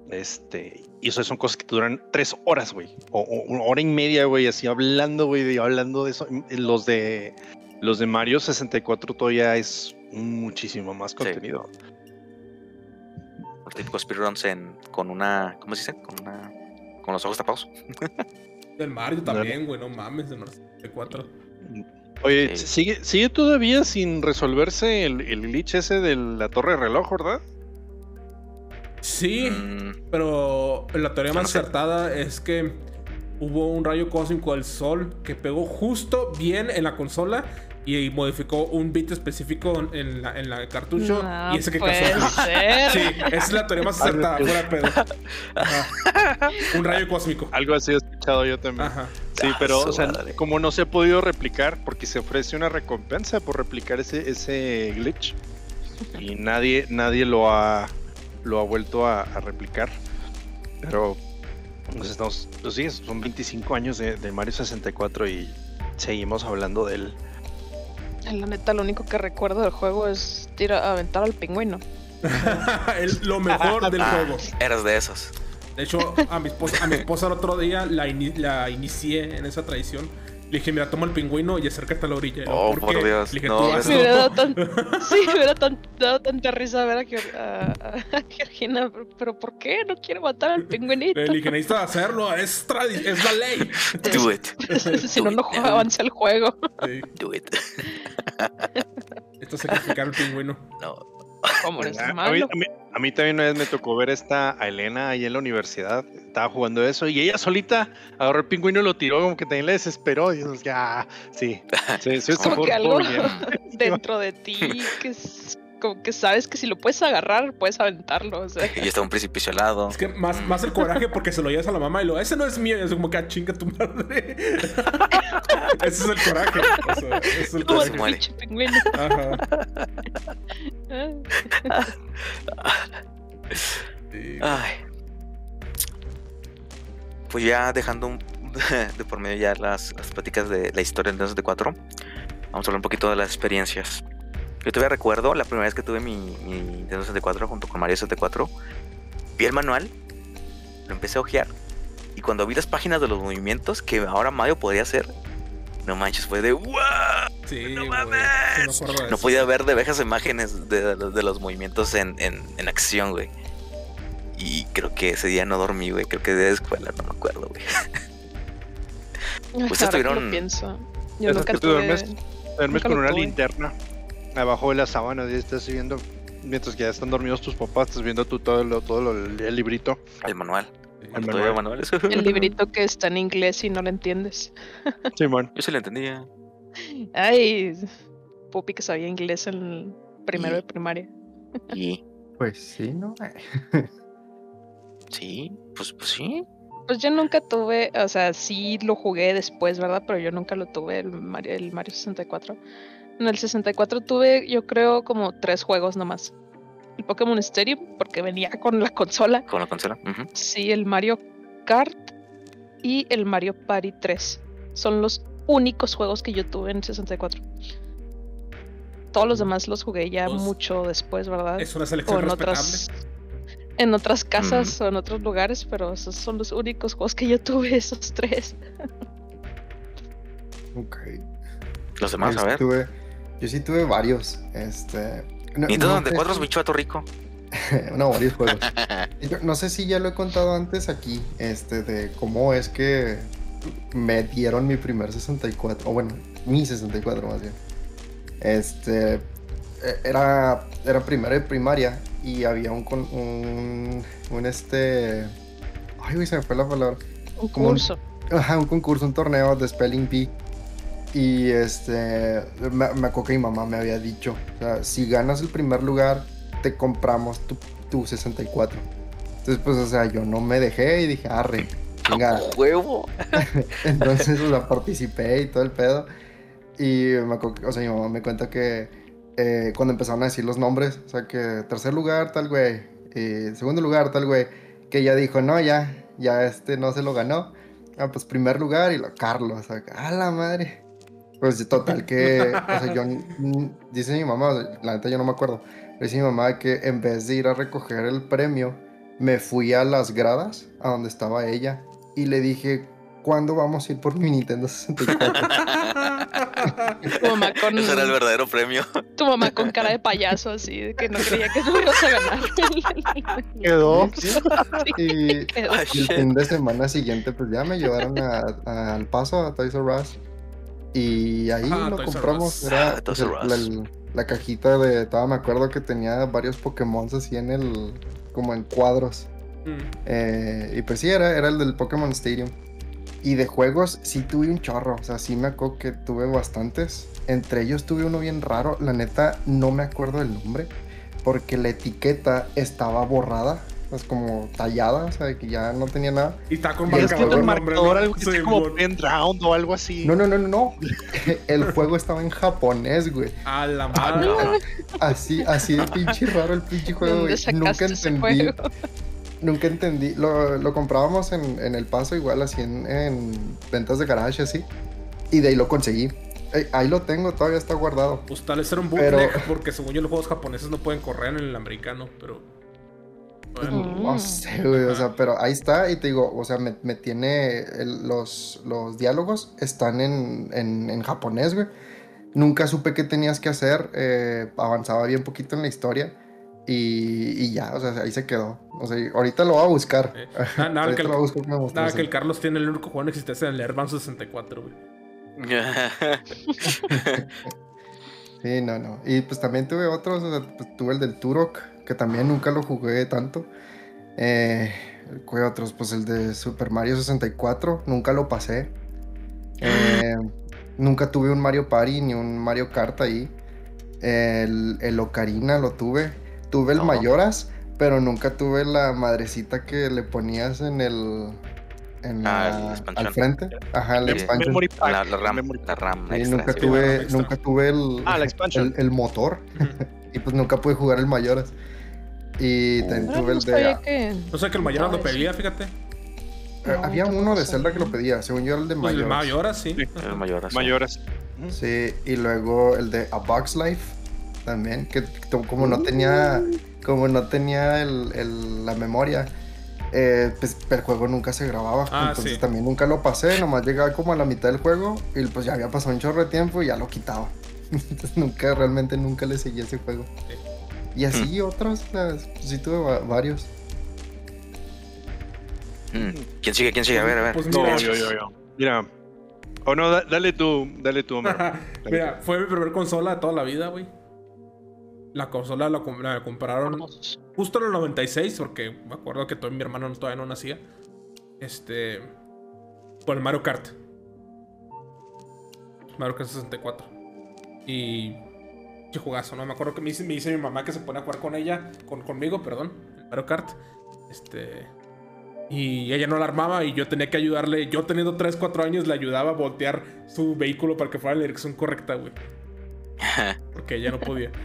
Este, y eso son cosas que te duran tres horas, güey. O, o una hora y media, güey, así hablando, güey, de- hablando de eso. Los de los de Mario 64 todavía es muchísimo más contenido. Los típicos speedruns en, con una. ¿Cómo se dice? Con una. Con los ojos tapados. Del Mario también, güey. No mames, del Mario 64. Oye, Sí. sigue, sigue todavía sin resolverse el, el glitch ese de la torre de reloj, ¿verdad? Sí, Mm, pero la teoría más no sé. acertada es que hubo un rayo cósmico del sol que pegó justo bien en la consola y modificó un bit específico en la, en la cartucho No y ese que puede causó. ser. Sí, esa es la teoría más acertada, fuera de pedo. Ajá. Un rayo cósmico. Algo así he escuchado yo también. Ajá. Sí, pero o sea, como no se ha podido replicar, porque se ofrece una recompensa por replicar ese, ese glitch. Y *laughs* nadie, nadie lo ha lo ha vuelto a, a replicar. Pero pues estamos, pues sí, son 25 años de, de Mario 64 y seguimos hablando de él. La neta, lo único que recuerdo del juego es tira, aventar al pingüino. *laughs* El- lo mejor del *laughs* ah, juego. eras de esos. De hecho, a mi esposa, a mi esposa el otro día la, ini- la inicié en esa tradición. Le dije, mira, toma el pingüino y acércate a la orilla. Oh, ¿por por? Dios, Le dije, no, tú eso- hazlo. Me hubiera dado *laughs* tan, *laughs* sí, me tan- dado tanta risa ver a, Geor- a- a- Georgina, pero, pero ¿por qué no quiere matar al pingüinito? Le dije, necesitas hacerlo, es, es la ley. *laughs* Do it. si no, no juega- avanza el juego. Sí, Do it. esto es sacrificar al pingüino. No. ¿Cómo eres A, a mí, malo? a mí- a mí también una vez me tocó ver esta a Elena ahí en la universidad. Estaba jugando eso y ella solita agarró el pingüino y lo tiró, como que también le desesperó. Y ya, sí. *laughs* sí, sí, Como que algo *laughs* dentro de ti que es como que sabes que si lo puedes agarrar, puedes aventarlo. O sea, Y está un precipicio al lado. Es que más, más el coraje porque se lo llevas a la mamá y lo, ese no es mío. Y es como que, ah, chinga tu madre. *laughs* *laughs* ese es el coraje. O sea, ese es el como se el coraje. muere. pinche pingüino. Ajá. *laughs* Sí. Ay. Pues ya dejando un- *laughs* de por medio ya las, las pláticas de la historia del Nintendo 64, vamos a hablar un poquito de las experiencias. Yo todavía recuerdo la primera vez que tuve mi, mi Nintendo 64 junto con Mario 64, vi el manual, lo empecé a ojear, y cuando vi las páginas de los movimientos que ahora Mario podría hacer, no manches, fue de ¡Wow! Sí, ¡No mames! Sí, No eso. podía ver de viejas imágenes de, de- de los movimientos en, en- en acción, güey. Y creo que ese día no dormí, güey. Creo que de escuela, no me acuerdo, güey. Lo estuvieron- pienso. Yo nunca que te tuve. duermes. Duermes Nunca con una tuve. linterna abajo de la sábana y estás viendo, mientras que ya están dormidos tus papás, estás viendo tú todo, lo, todo lo- el librito. El manual. Sí. Cuando El manual. *laughs* librito que está en inglés y no lo entiendes. *laughs* Simón. Yo sí lo entendía. Ay, Pupi que sabía inglés en primero Y- de primaria. Y Pues sí, ¿no? sí, pues, pues sí. Pues yo nunca tuve, o sea, sí lo jugué después, ¿verdad? Pero yo nunca lo tuve, el Mario, el Mario 64. En el 64 tuve, yo creo, como tres juegos nomás. El Pokémon Stadium, porque venía con la consola. Con la consola. Sí, el Mario Kart y el Mario Party 3. Son los únicos juegos que yo tuve en 64. Todos los demás los jugué ya Pues, mucho después, ¿verdad? Es una o selección en respetable. otras en otras casas o en otros lugares, pero esos son los únicos juegos que yo tuve, esos tres. Ok. Los demás, yo, a sí ver. tuve, yo sí tuve varios. Este. No, Nintendo no sé 64 es si- mi chato rico. *laughs* no, varios juegos. *laughs* Yo no sé si ya lo he contado antes aquí, este, de cómo es que me dieron mi primer 64, o bueno, mi 64 más bien. Este, e- era, era primero de primaria y había un, con- un, un este, ay, güey, se me fue la palabra. Un Como un- curso. Ajá, un concurso, un torneo de Spelling Bee. Y este, me, me acuerdo que mi mamá me había dicho, o sea, si ganas el primer lugar, te compramos tu, tu 64. Entonces, pues, o sea, yo no me dejé y dije, arre, chingada. ¡Huevo! *laughs* Entonces, o sea, participé y todo el pedo. Y me acuerdo, que- o sea, mi mamá me cuenta que eh, cuando empezaron a decir los nombres, o sea, que tercer lugar, tal güey, y segundo lugar, tal güey, que ella dijo, no, ya, ya este no se lo ganó. Ah, pues primer lugar y lo Carlos, o sea, a la madre. Pues total que, o sea, yo, *laughs* dice mi mamá, la neta yo no me acuerdo, pero dice mi mamá que en vez de ir a recoger el premio, me fui a las gradas, a donde estaba ella, y le dije, ¿cuándo vamos a ir por mi Nintendo 64? Tu mamá con, Ese era el verdadero premio. tu mamá con cara de payaso, así, de que no creía que no ibas a ganar. *laughs* Quedó. y, Quedó. Y el fin de semana siguiente, pues ya me llevaron a- a- al paso, a Toys R Us. Y ahí Ah, lo compramos. Era Ah, la, la cajita de. Todavía me acuerdo que tenía varios Pokémon así en el. como en cuadros. Mm. Eh, y pues sí, era, era el del Pokémon Stadium. Y de juegos sí tuve un chorro. O sea, sí me acuerdo que tuve bastantes. Entre ellos tuve uno bien raro. La neta, no me acuerdo del nombre. Porque la etiqueta estaba borrada. Es como tallada. O sea, que ya no tenía nada. Y está con Es que marcador el marcador, ¿no? algo que como pen round o algo así. No, no, no, no, no. *laughs* El juego estaba en japonés, güey. A la Ah, madre. no. Así, así de pinche raro el pinche juego, ¿Dónde güey. Nunca entendí. juego? Nunca entendí. Lo, lo comprábamos en, en El Paso, igual así en, en ventas de garage, así. Y de ahí lo conseguí. Eh, ahí lo tengo, todavía está guardado. Pues tal vez era un Pero- bootleg, porque según yo los juegos japoneses no pueden correr en el americano, pero... Mm. No sé, güey. O sea, pero ahí está. Y te digo, o sea, me, me tiene. el- los, los diálogos están en, en, en japonés, güey. Nunca supe qué tenías que hacer. eh, avanzaba bien poquito en la historia. Y, y ya, o sea, ahí se quedó. O sea, ahorita lo voy a buscar. Eh, *laughs* nada, nada que el- buscar mostró Nada, que el. Carlos tiene el único juego en existencia en el Airman 64, güey. *laughs* Sí, no, no. Y pues también tuve otros. o sea, pues, tuve el del Turok, que también nunca lo jugué tanto. Eh, ¿Cuál otros? Pues el de Super Mario 64, nunca lo pasé. Eh, *gasps* nunca tuve un Mario Party ni un Mario Kart ahí. El, el Ocarina lo tuve. Tuve el No. Mayoras, pero nunca tuve la madrecita que le ponías en el. En Ah, la- el expansion. al frente. Ajá, el Sí. expansion. Memory pack, la, la RAM, la RAM Sí, extra. nunca sí. tuve, extra. nunca tuve el, Ah, la expansion. el, el motor. Ujú. *laughs* Y pues nunca pude jugar el Mayoras. Y también tuve no el de. sabía que... No sé que el Mayoras lo pedía, fíjate. eh, había No, uno de Zelda que lo pedía. Según yo, el de Pues el Mayoras. Mayoras, sí. Sí. El mayor. así. Mayoras. Sí, y luego el de A Box Life también. Que to- como no tenía. Como no tenía el, el- la memoria. eh, pues el juego nunca se grababa. Ah, entonces sí. también nunca lo pasé. Nomás llegaba como a la mitad del juego. Y pues ya había pasado un chorro de tiempo y ya lo quitaba. *laughs* Entonces nunca, realmente nunca le seguí ese juego. Sí. Y así otros, o sea, sí tuve va- varios. Mm. ¿Quién sigue? ¿Quién sigue? A ver, a ver. Pues No, mira, yo, yo, yo. Mira. O no, da- dale tú, dale tú, Homero. *laughs* Mira, fue mi primer consola de toda la vida, güey. La consola la, com- la compraron justo en el 96, porque me acuerdo que todo mi hermano todavía no nacía. Este. Con el Mario Kart. Mario Kart 64. Y. Qué jugazo, ¿no? Me acuerdo que me dice, me dice mi mamá que se pone a jugar con ella, con, conmigo, perdón, en Mario Kart. Este. Y ella no la armaba y yo tenía que ayudarle. Yo teniendo 3, 4 años le ayudaba a voltear su vehículo para que fuera en la dirección correcta, güey. *laughs* Porque ella no podía. *laughs*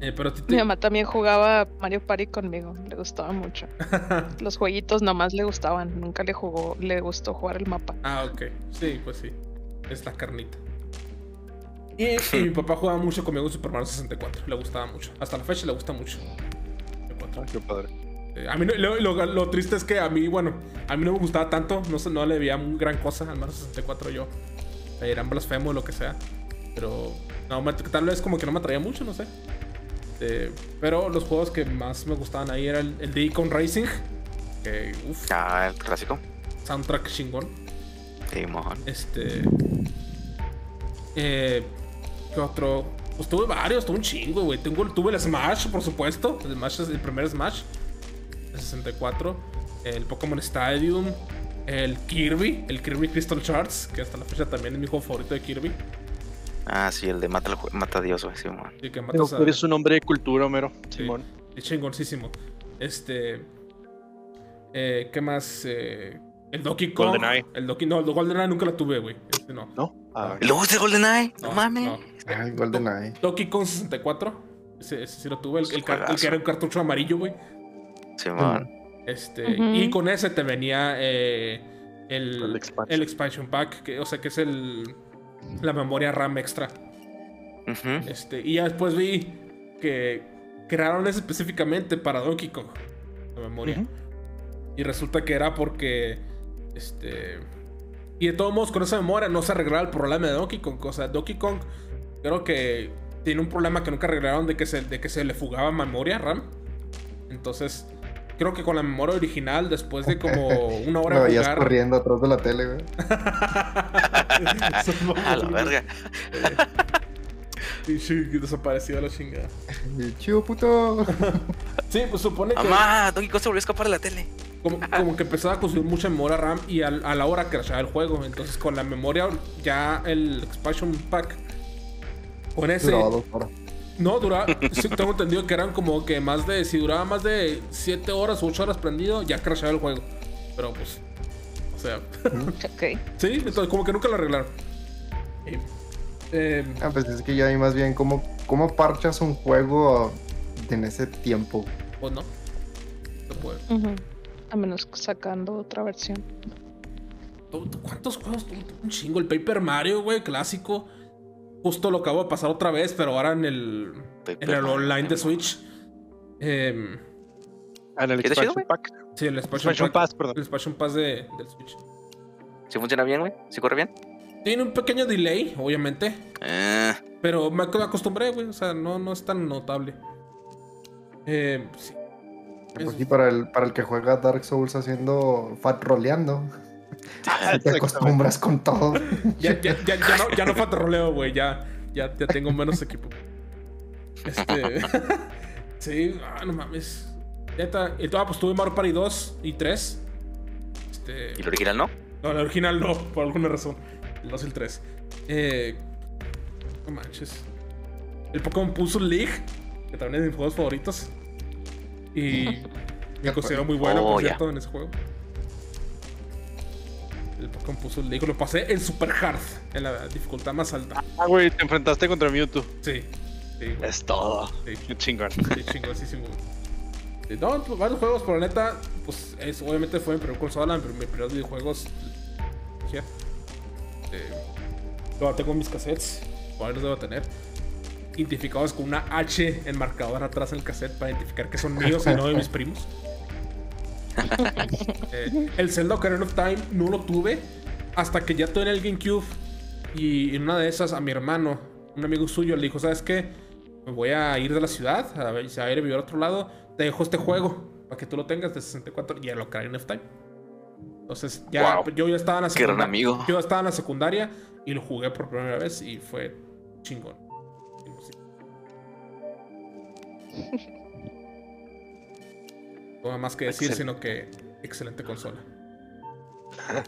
Eh, pero a ti te- Mi mamá también jugaba Mario Party conmigo, le gustaba mucho. *laughs* Los jueguitos nomás le gustaban, nunca le jugó, le gustó jugar el mapa. Ah, ok. Sí, pues sí. Es la carnita. Y, y *laughs* mi papá jugaba mucho conmigo en Super Mario 64. Le gustaba mucho. Hasta la fecha le gusta mucho. 64. Ah, qué padre. Eh, A mí no- lo, lo- lo triste es que a mí, bueno, a mí no me gustaba tanto. No, no le veía gran cosa al Mario 64 yo. eran blasfemo o lo que sea. Pero no, me- tal vez como que no me atraía mucho, no sé. Eh, pero los juegos que más me gustaban ahí era el, el de Icon Racing. Que, uff, Ah, el clásico. soundtrack chingón. Simón. Este. Eh, ¿Qué otro? Pues tuve varios, tuve un chingo, güey. Tengo, tuve el Smash, por supuesto. El, Smash es el primer Smash. El 64. El Pokémon Stadium. El Kirby. El Kirby Crystal Shards. Que hasta la fecha también es mi juego favorito de Kirby. Ah, sí, el de Mata, mata a Dios, güey, Simón. Y que Pero matas a- eres un hombre de cultura, Homero. Sí. Simón. Es chingoncísimo. Este. Eh, ¿Qué más? Eh, el Donkey Kong. GoldenEye. El Donkey. No, el GoldenEye nunca la tuve, güey. Este no. ¿No? Ah, ¿Y luego de GoldenEye? No, No, mames. no. GoldenEye. Donkey Kong 64. Ese, ese sí lo tuve. El, que era un cartucho amarillo, güey. Simón. Este. Ujú. Y con ese te venía eh, el, El expansion. el expansion pack. Que, o sea, que es el. La memoria RAM extra. Este. Y ya después vi que crearon eso específicamente para Donkey Kong. La memoria. Y resulta que era porque. Este. Y de todos modos, con esa memoria no se arreglaba el problema de Donkey Kong. O sea, Donkey Kong creo que tiene un problema que nunca arreglaron de que se, de que se le fugaba memoria RAM. Entonces, creo que con la memoria original, después de como una hora *laughs* de jugar. corriendo atrás de la tele, güey. *laughs* *laughs* A la verga. Y sí, desapareció la chingada. Chido puto. Sí, pues supone que. Mamá, Donkey Kong se volvió a escapar de la tele. Como, como que empezaba a consumir mucha memoria RAM y al- a la hora crashaba el juego. Entonces con la memoria ya el expansion pack. Con ese. Duraba dos horas. No, duraba. sí, tengo entendido que eran como que más de. Si duraba más de 7 horas o 8 horas prendido, ya crashaba el juego. Pero pues. O sea. *laughs* Ok. sí, entonces como que nunca lo arreglaron. Eh, Ah, pues es que ya hay más bien cómo, cómo parchas un juego en ese tiempo. pues no. No puede. Ujú. A menos que sacando otra versión. ¿Tú- tú- ¿Cuántos juegos? Un chingo. El Paper Mario, güey, clásico. Justo lo acabo de pasar otra vez, pero ahora en el, en el online de Switch. Ah, en el ¿Qué te chido, expansion pack. sí, el Expansion, Expansion Pack- Pass, perdón. El Expansion Pass de, del Switch. ¿Sí funciona bien, güey? ¿Sí corre bien? Tiene un pequeño delay, obviamente. Eh, Pero me ac- acostumbré, güey. O sea, no, no es tan notable. Eh, sí. Pues Es- sí, para el, para el que juega Dark Souls haciendo fat roleando. Ah, Te acostumbras con todo. *laughs* Ya, ya, ya, ya no, ya no falta roleo, güey. Ya, ya, ya tengo menos equipo. Este. *laughs* sí, ah, no mames. Neta. Y ah, pues tuve Mario Party 2 y 3. Este. ¿Y el original no? No, el original no, por alguna razón. El 2 y el 3. Eh. No manches. El Pokémon Puzzle League, que también es de mis juegos favoritos. Y *laughs* me considero muy bueno, Oh, por ya. cierto, en ese juego. El Pokémon Puzzle League lo pasé en Super Hard, en la dificultad más alta. Ah, güey, te enfrentaste contra Mewtwo. Sí. Sí. Es todo. Sí. Qué chingón. Sí, chingosísimo. Sí, No, pues, varios juegos, pero la neta, pues es, obviamente fue mi primer consola, mi primer primeros videojuegos. Ya. Eh, tengo mis cassettes, cuáles los debo tener. Identificados con una H enmarcadora atrás en el cassette para identificar que son míos y no de mis primos. Eh, el Zelda Ocarina of Time no lo tuve hasta que ya tuve en el GameCube. Y en una de esas, a mi hermano, un amigo suyo, le dijo: ¿Sabes qué? Me voy a ir de la ciudad, a ver, se va a ir a vivir a otro lado. Te dejo este juego para que tú lo tengas de 64 y el Ocarina of Time. Entonces, ya Wow. yo ya estaba en la Qué gran secundaria. amigo. Yo estaba en la secundaria y lo jugué por primera vez y fue chingón. *laughs* Más que decir, Excelente. sino que excelente consola.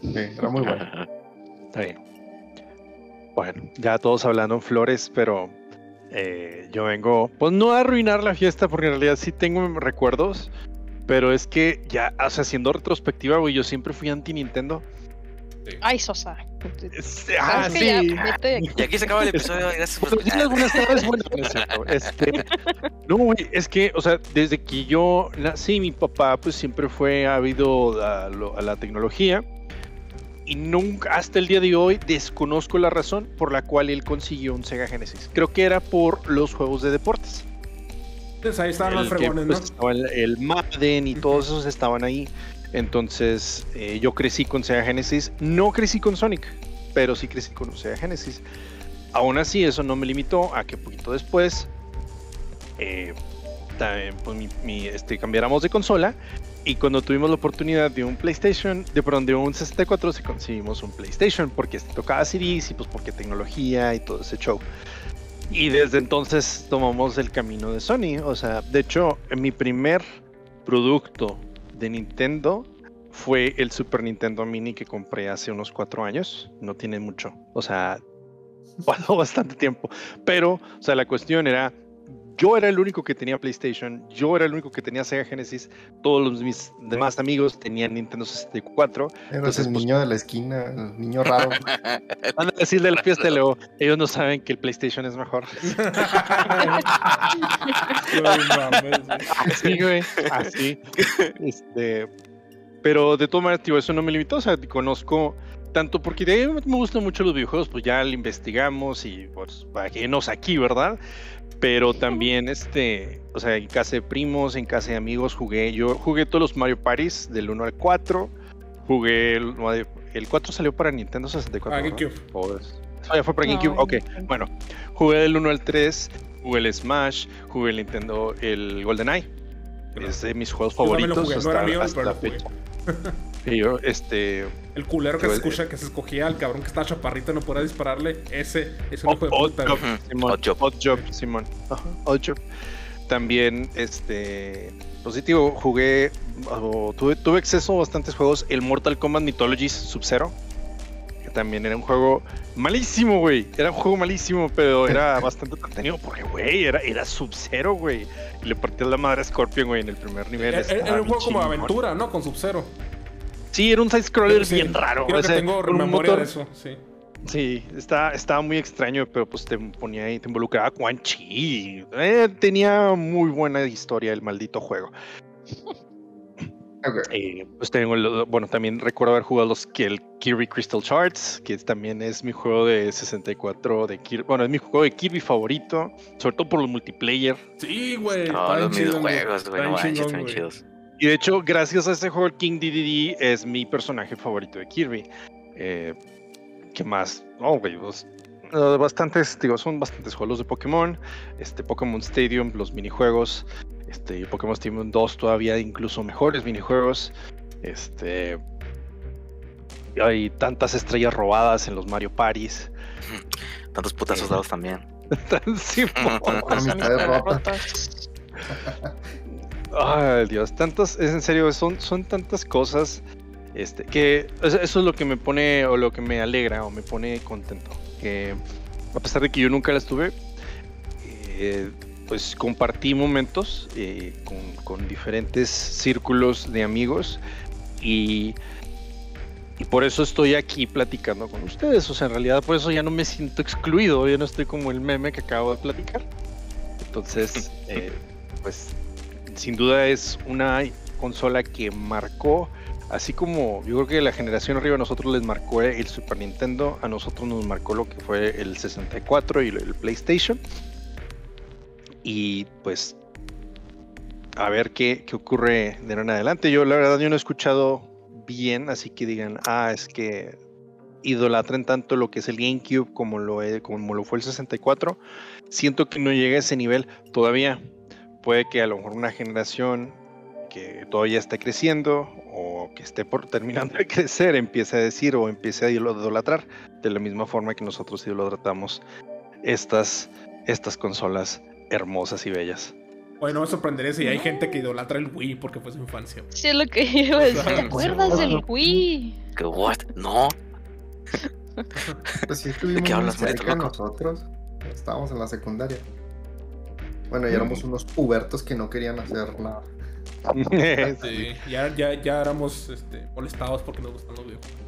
Sí, era muy bueno. *laughs* Está bien. Bueno, ya todos hablando en flores, pero eh, yo vengo, pues no a arruinar la fiesta, porque en realidad sí tengo recuerdos, pero es que ya, o sea, haciendo retrospectiva, güey, yo siempre fui anti Ay, Sosa. Este, ah, ¿Sabes que sí. ya? Y aquí se acaba el episodio. Gracias por escuchar. buenas tardes, buenas no. Este, no, güey, es que, o sea, desde que yo nací, mi papá, pues siempre fue ávido a, la tecnología. Y nunca, hasta el día de hoy, desconozco la razón por la cual él consiguió un Sega Genesis. Creo que era por los juegos de deportes. Entonces ahí estaban los El que, fregones, pues, ¿no? estaba el, el Madden y todos esos estaban ahí. Entonces, eh, yo crecí con Sega Genesis. No crecí con Sonic. pero sí crecí con Sega Genesis. Aún así, eso no me limitó a que poquito después eh, también, pues, mi- mi, este, cambiáramos de consola. Y cuando tuvimos la oportunidad de un PlayStation, de perdón, de un 64, sí conseguimos un PlayStation porque tocaba CDs y pues porque tecnología y todo ese show. Y desde entonces tomamos el camino de Sony. O sea, de hecho, mi primer producto de Nintendo fue el Super Nintendo Mini que compré hace unos cuatro años. No tiene mucho. O sea, *laughs* pasó bastante tiempo. Pero, o sea, la cuestión era, yo era el único que tenía PlayStation, yo era el único que tenía Sega Genesis, todos los, mis demás amigos tenían Nintendo 64. Eres Entonces, el pues- niño de la esquina, el niño raro. *laughs* Van a decir de la fiesta de luego, ellos no saben que el PlayStation es mejor. *laughs* Así, güey, así. Este, pero de todas maneras, tío, eso no me limitó. O sea, conozco tanto porque de ahí me gustan mucho los videojuegos, pues ya lo investigamos y pues nos aquí, ¿verdad? Pero también, este, o sea, en casa de primos, en casa de amigos, jugué. Yo jugué todos los Mario Parties del 1 al 4. Jugué el, el 4 salió para Nintendo 64. Ah. GameCube. O es- Ah, ya fue para No, GameCube. Ok, GameCube. bueno, jugué del 1 al 3, jugué el Smash, jugué el Nintendo, el GoldenEye. Es de mis juegos favoritos. jugué, no hasta- mío, hasta fecha. Y yo, este. El culero que Yo- se escucha, que se escogía al cabrón que estaba chaparrito y no podía dispararle. Ese es un Odd, hijo de Odd puta. Job, güey. Ujú, Simón. Odd Job. Odd Job, Simón. Odd Job. También, este. Positivo, jugué. o tuve, tuve acceso a bastantes juegos. El Mortal Kombat Mythologies Sub-Zero. Que también era un juego malísimo, güey. Era un juego malísimo, pero *laughs* era bastante entretenido. Porque, güey, era, era Sub-Zero, güey. Y le partía la madre a Scorpion, güey, en el primer nivel. Era, un juego como aventura, ¿no? Con Sub-Zero. Sí, era un side-scroller Sí, bien raro. Creo que tengo un memoria motor- de eso, sí. Sí, estaba muy extraño, pero pues te ponía ahí, te involucraba Quan Chi. Eh, tenía muy buena historia el maldito juego. Eh, pues tengo, el- bueno, también recuerdo haber jugado los el Kirby Crystal Charts, que también es mi juego de 64 de Kirby. Bueno, es mi juego de Kirby favorito, sobre todo por los multiplayer. Sí, güey. No, los videojuegos, güey, no manches, están chidos. Y de hecho, gracias a ese juego, el King DDD es mi personaje favorito de Kirby. Eh, ¿Qué más? No, güey, pues, eh, bastantes, digo, son bastantes juegos de Pokémon. Este, Pokémon Stadium, los minijuegos. Este, y Pokémon Stadium 2 todavía incluso mejores minijuegos. Este. Hay tantas estrellas robadas en los Mario Parties. Tantos putazos dados también. *laughs* *laughs* *laughs* Ay, Dios, tantas, es en serio, son, son tantas cosas este, que eso eso es lo que me pone o lo que me alegra o me pone contento. Que a pesar de que yo nunca las tuve, eh, pues compartí momentos eh, con, con diferentes círculos de amigos y, y por eso estoy aquí platicando con ustedes. O sea, en realidad por eso ya no me siento excluido, ya no estoy como el meme que acabo de platicar. Entonces, *laughs* eh, pues sin duda es una consola que marcó, así como yo creo que la generación arriba a nosotros les marcó el Super Nintendo, a nosotros nos marcó lo que fue el 64 y el PlayStation. Y pues a ver qué, qué ocurre de ahora en adelante. Yo la verdad yo no he escuchado bien, así que digan, ah, es que idolatren tanto lo que es el GameCube como lo, e- como lo fue el 64. Siento que no llega a ese nivel todavía puede que a lo mejor una generación que todavía está creciendo o que esté por terminando de crecer empiece a decir o empiece a idolatrar de la misma forma que nosotros idolatramos estas, estas consolas hermosas y bellas. Oye, no me sorprendería si hay gente que idolatra el Wii porque fue su infancia. Sí, es lo que *laughs* iba a decir. ¿Te acuerdas del bueno. Wii? ¿Qué what? No. Pues sí estuvimos qué muy hablas, maestro nosotros. Estábamos en la secundaria. Bueno, y éramos unos pubertos que no querían hacer nada. *laughs* Sí, ya, ya, ya éramos este, molestados porque nos gustan los videojuegos.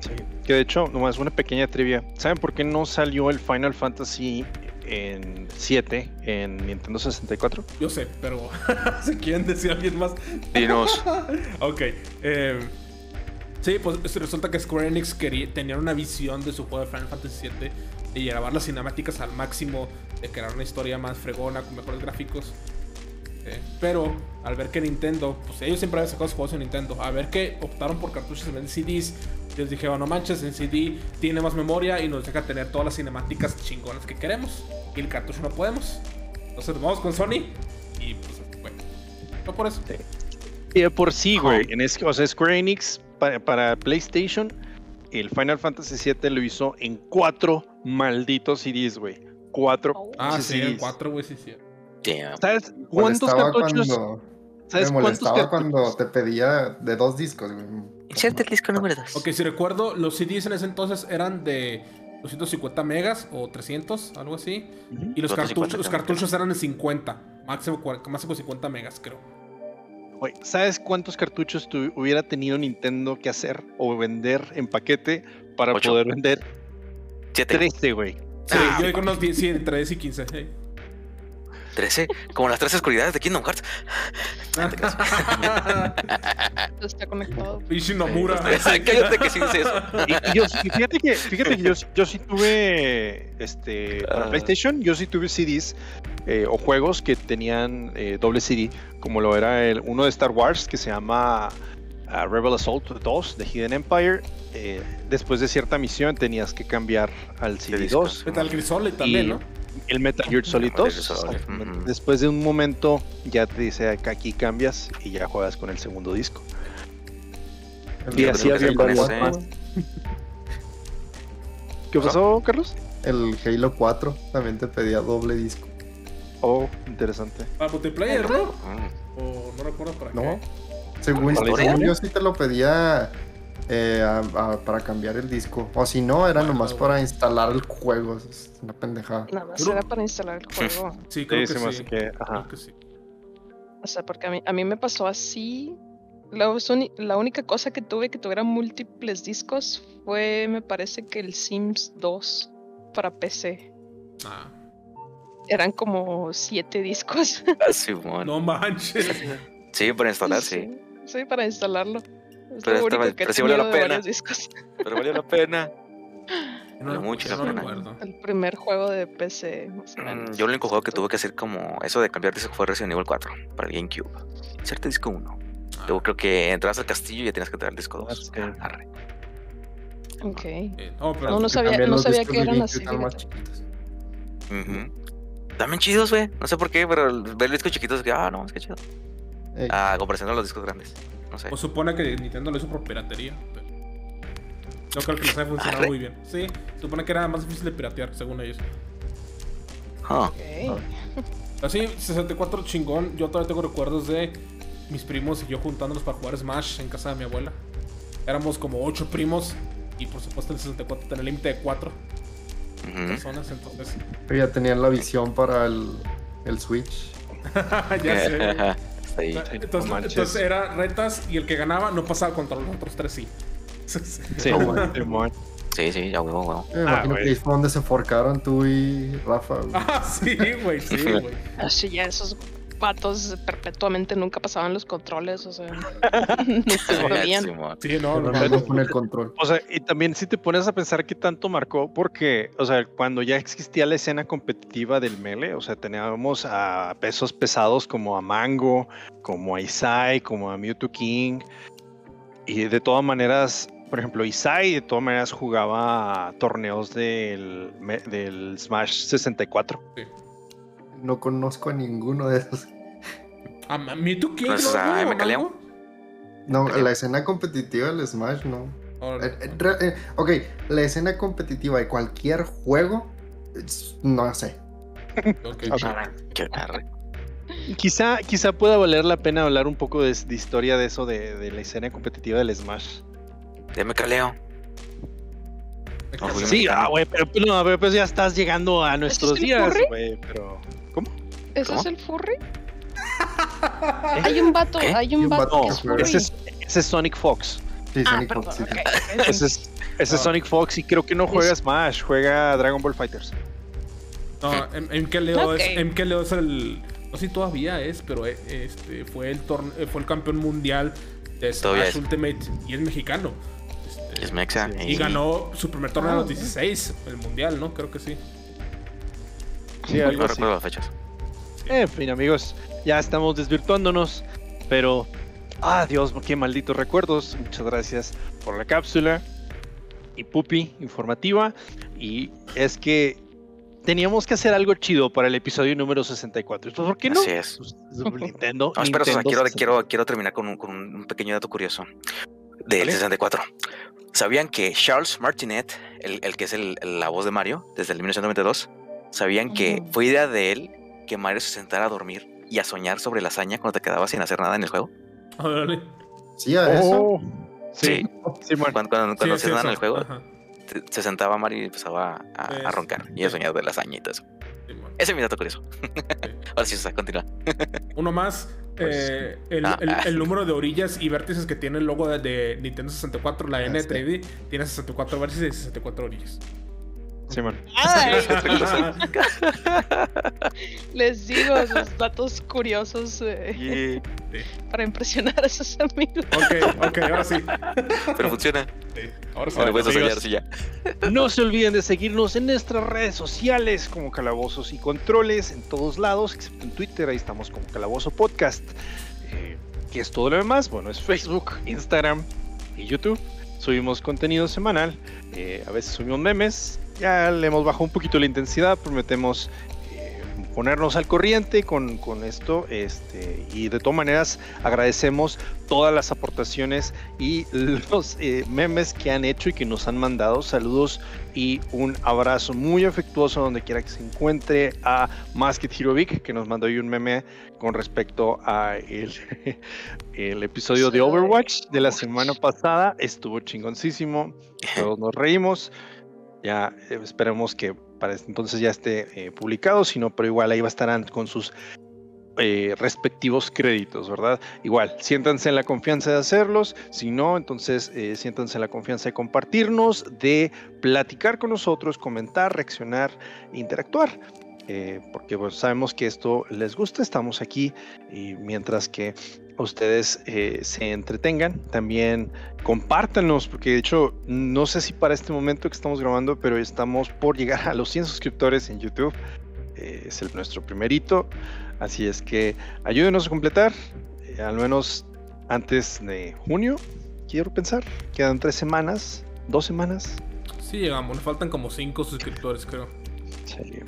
Sí, Que de hecho, nomás una pequeña trivia. ¿Saben por qué no salió el Final Fantasy en 7 en Nintendo 64? Yo sé, pero *laughs* si quieren decir alguien más. Dinos. *laughs* ok. eh, sí, pues es- resulta que Square Enix quería, tenía una visión de su juego de Final Fantasy VII de llevar las cinemáticas al máximo, de crear una historia más fregona, con mejores gráficos. Eh, pero al ver que Nintendo, pues ellos siempre habían sacado sus juegos en Nintendo, a ver que optaron por cartuchos en CDs, Les dije, oh, no manches, en CD tiene más memoria y nos deja tener todas las cinemáticas chingonas que queremos. Y el cartucho no podemos. Entonces vamos con Sony. Y pues, bueno. No por eso. Y de por sí, güey. En es, o sea, Square Enix para, para PlayStation, el Final Fantasy VII lo hizo en cuatro malditos CDs, güey. Cuatro. Oh. Ah, sí. 4, güey, sí, sí. Damn. ¿Sabes cuántos cartuchos? Cuando, ¿Sabes me cuántos molestaba cuando te pedía de dos discos. güey. Inserte el disco número 2. Ok, si recuerdo, los CDs en ese entonces eran de 250 megas o 300, algo así. Ujú. Y los 250 cartuchos, los cartuchos eran de 50. Máximo, máximo 50 megas, creo. Güey, ¿Sabes cuántos cartuchos tu- hubiera tenido Nintendo que hacer o vender en paquete para Ocho. poder vender 7. 13, güey? Sí, Ah, yo digo unos 10, sí, entre 10 y 15. sí. 13. Como las tres oscuridades de Kingdom Hearts. *laughs* Está conectado. Pichi Nomura. *laughs* Cállate que sí dice eso. Y, y yo, y fíjate que, fíjate que yo, yo sí tuve, este, para Ah. PlayStation, yo sí tuve CDs eh, o juegos que tenían eh, doble CD, como lo era el uno de Star Wars que se llama ah, Rebel Assault 2 de Hidden Empire. Eh, después de cierta misión tenías que cambiar al CD disco. 2. Metal Gear Solid también, Y- ¿no? El Metal Gear Solid Metal 2. Gear Solid, exactamente. ujú. Después de un momento ya te dice que aquí cambias y ya juegas con el segundo disco. El Y así había Halo varias, 4, güey. ¿Qué pasó, Carlos? El Halo 4 también te pedía doble disco. Oh, interesante. Para multiplayer, ¿no? O no recuerdo para ¿No? qué. Según, ¿Cuál es? según yo sí te lo pedía eh, a- a- para cambiar el disco. O si no, era Bueno, nomás bueno. para instalar el juego. Es una pendejada. Nada más era para instalar el juego. Sí, creo Sí, que sí. que, ajá. Creo que sí. O sea, porque a mí, a mí me pasó así. La, la única cosa que tuve que tuviera múltiples discos fue, me parece que el Sims 2 para PC. Ah, Eran como siete discos. Ah, Simón. no manches. Sí, para instalar, sí. Sí, para instalarlo. Es Pero lo estaba- único que he pero sí valió la pena. *laughs* Pero valió la pena. *laughs* No, Vale mucho no la pena. recuerdo. El primer juego de PC, más o Mm, menos. Yo el único juego que tuve que hacer como eso de cambiar disco fue Resident Evil 4 para el GameCube. Inserte disco 1. Ah, Luego creo que entras al castillo y ya tienes que traer el disco 2. Ah, sí. Arre. Ok. eh, no, pero No, no sabía, También no sabía que eran así. También chidos, güey. No sé por qué, pero el- ver discos chiquitos es que, ah, no, es que chido. Ey, Ah, a comparación de los discos grandes. No sé. Pues supone que Nintendo lo hizo por piratería. Pero... Yo creo que les ha funcionado Arre. muy bien. Sí, supone que era más difícil de piratear, según ellos. Ah, Ok. Así, 64 chingón. Yo todavía tengo recuerdos de mis primos y yo juntándonos para jugar Smash en casa de mi abuela. Éramos como 8 primos y por supuesto el 64 tenía el límite de 4 ujú. personas, entonces pero ya tenían la visión para el, el Switch. *laughs* ya sé. *laughs* ahí. Entonces, no entonces era retas y el que ganaba no pasaba contra los otros tres sí. *laughs* Sí, No. Sí, sí, ya huevo, huevo. Yo me Ah, imagino que ahí fue donde se forcaron tú y Rafa. güey. Ah, sí, güey, sí, *laughs* güey. Así ya esos patos perpetuamente nunca pasaban los controles, o sea, *laughs* no se. Simón. Sí, no, no, no. no con el control. O sea, y también si te pones a pensar qué tanto marcó, porque, o sea, cuando ya existía la escena competitiva del Mele, o sea, teníamos a pesos pesados como a Mango, como a Isai, como a Mewtwo King, y de todas maneras, por ejemplo, Isai de todas maneras jugaba torneos del, del Smash 64. No conozco a ninguno de esos. A a mí tú Pues, ¿no? a ¿No? No, la escena competitiva del Smash no. Eh, eh, eh, ok, la escena competitiva de cualquier juego, no sé. *laughs* Qué. Quizá, quizá pueda valer la pena hablar un poco de, de historia de eso, de, de la escena competitiva del Smash. Ya me caleo. Ok. Oye, Sí, ah, güey, pero pues, no, pero, pues ya estás llegando a nuestros días, güey, pero... ¿Ese ¿Cómo? es el furry? *laughs* Hay un vato, ¿Qué? hay un vato que es. Ese es, ese es Sonic Fox. Sí, Ah, Sonic perdón, Fox, sí. ok. Ese es, ese es. Sonic Fox y creo que no juega Smash, juega Dragon Ball Fighters. No, MK Leo Ok. es MK Leo es el no sé si todavía es, pero eh, este fue el torne- eh, fue el campeón mundial de Smash es. Ultimate y es mexicano. Este, Es Mexa. Sí. y ganó su primer torneo a los ok. 16, el mundial, ¿no? Creo que sí. Sí, No algo así. recuerdo las fechas. En fin, amigos, ya estamos desvirtuándonos, pero... Ah, Dios, qué malditos recuerdos. Muchas gracias por la cápsula. y pupi informativa. Y es que teníamos que hacer algo chido para el episodio número 64. Pues, ¿Por qué no? Así es. Pues, Nintendo. No, espera, Nintendo quiero, 64. quiero, quiero terminar con un, con un pequeño dato curioso del Vale. 64. ¿Sabían que Charles Martinet, el, el que es el- la voz de Mario desde el 1992, sabían que fue idea de él que Mario se sentara a dormir y a soñar sobre la hazaña cuando te quedabas sin hacer nada en el juego? Órale. Sí, a eso. Oh, sí, sí, bueno. Cuando, cuando, Sí, cuando sí, hacías nada en el juego, te- se sentaba Mario y empezaba a, a roncar y a soñar de la hazaña y todo eso. bueno. Ese es mi dato curioso. *laughs* Ahora sí, o sea, continúa. *laughs* Uno más. Pues, eh, el, ah, el- ah. el número de orillas y vértices que tiene el logo de, de Nintendo 64, la Ah, N sí. 3D, tiene 64 vértices y 64 orillas. Bueno. Ah, les digo sus *laughs* datos curiosos eh, para impresionar a sus amigos. ok, ok, ahora sí. Pero funciona. Sí, Ahora sí. Puedes soñar, sí, ya. No se olviden de seguirnos en nuestras redes sociales como Calabozos y Controles en todos lados, excepto en Twitter, ahí estamos como Calabozo Podcast. Eh, ¿Qué es todo lo demás? Bueno, es Facebook, Instagram y YouTube. Subimos contenido semanal, eh, a veces subimos memes, ya le hemos bajado un poquito la intensidad, prometemos eh, ponernos al corriente con, con esto este, y de todas maneras agradecemos todas las aportaciones y *laughs* los eh, memes que han hecho y que nos han mandado. Saludos y un abrazo muy afectuoso donde quiera que se encuentre a Masked Hero Vic, que nos mandó ahí un meme con respecto a el, *laughs* el episodio de Overwatch de la semana pasada. Estuvo chingoncísimo, todos nos reímos. Ya eh, esperemos que para este entonces ya esté eh, publicado, si no, pero igual ahí va estarán con sus eh, respectivos créditos, ¿verdad? Igual, siéntanse en la confianza de hacerlos, si no, entonces eh, siéntanse en la confianza de compartirnos, de platicar con nosotros, comentar, reaccionar, interactuar. eh, porque pues, sabemos que esto les gusta, estamos aquí y mientras que ustedes eh, se entretengan, también compártanos, porque de hecho no sé si para este momento que estamos grabando, pero estamos por llegar a los 100 suscriptores en YouTube. Eh, es el, nuestro primerito. Así es que ayúdenos a completar, eh, al menos antes de junio, quiero pensar. Quedan tres semanas, dos semanas. Sí, llegamos. Nos faltan como 5 suscriptores, creo. Sí.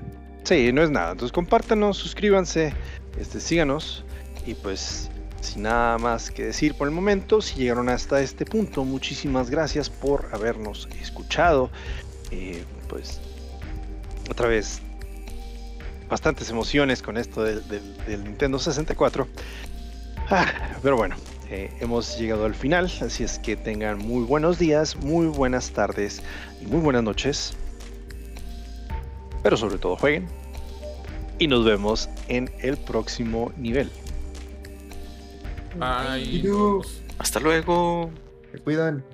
Sí, no es nada. Entonces compártanos, suscríbanse, este, síganos y pues sin nada más que decir por el momento, si llegaron hasta este punto, muchísimas gracias por habernos escuchado. Eh, pues otra vez bastantes emociones con esto del, Nintendo 64. Ah, pero bueno, eh, hemos llegado al final, así es que tengan muy buenos días, muy buenas tardes y muy buenas noches. Pero sobre todo jueguen. Y nos vemos en el próximo nivel. Bye. Hasta luego. Se cuidan.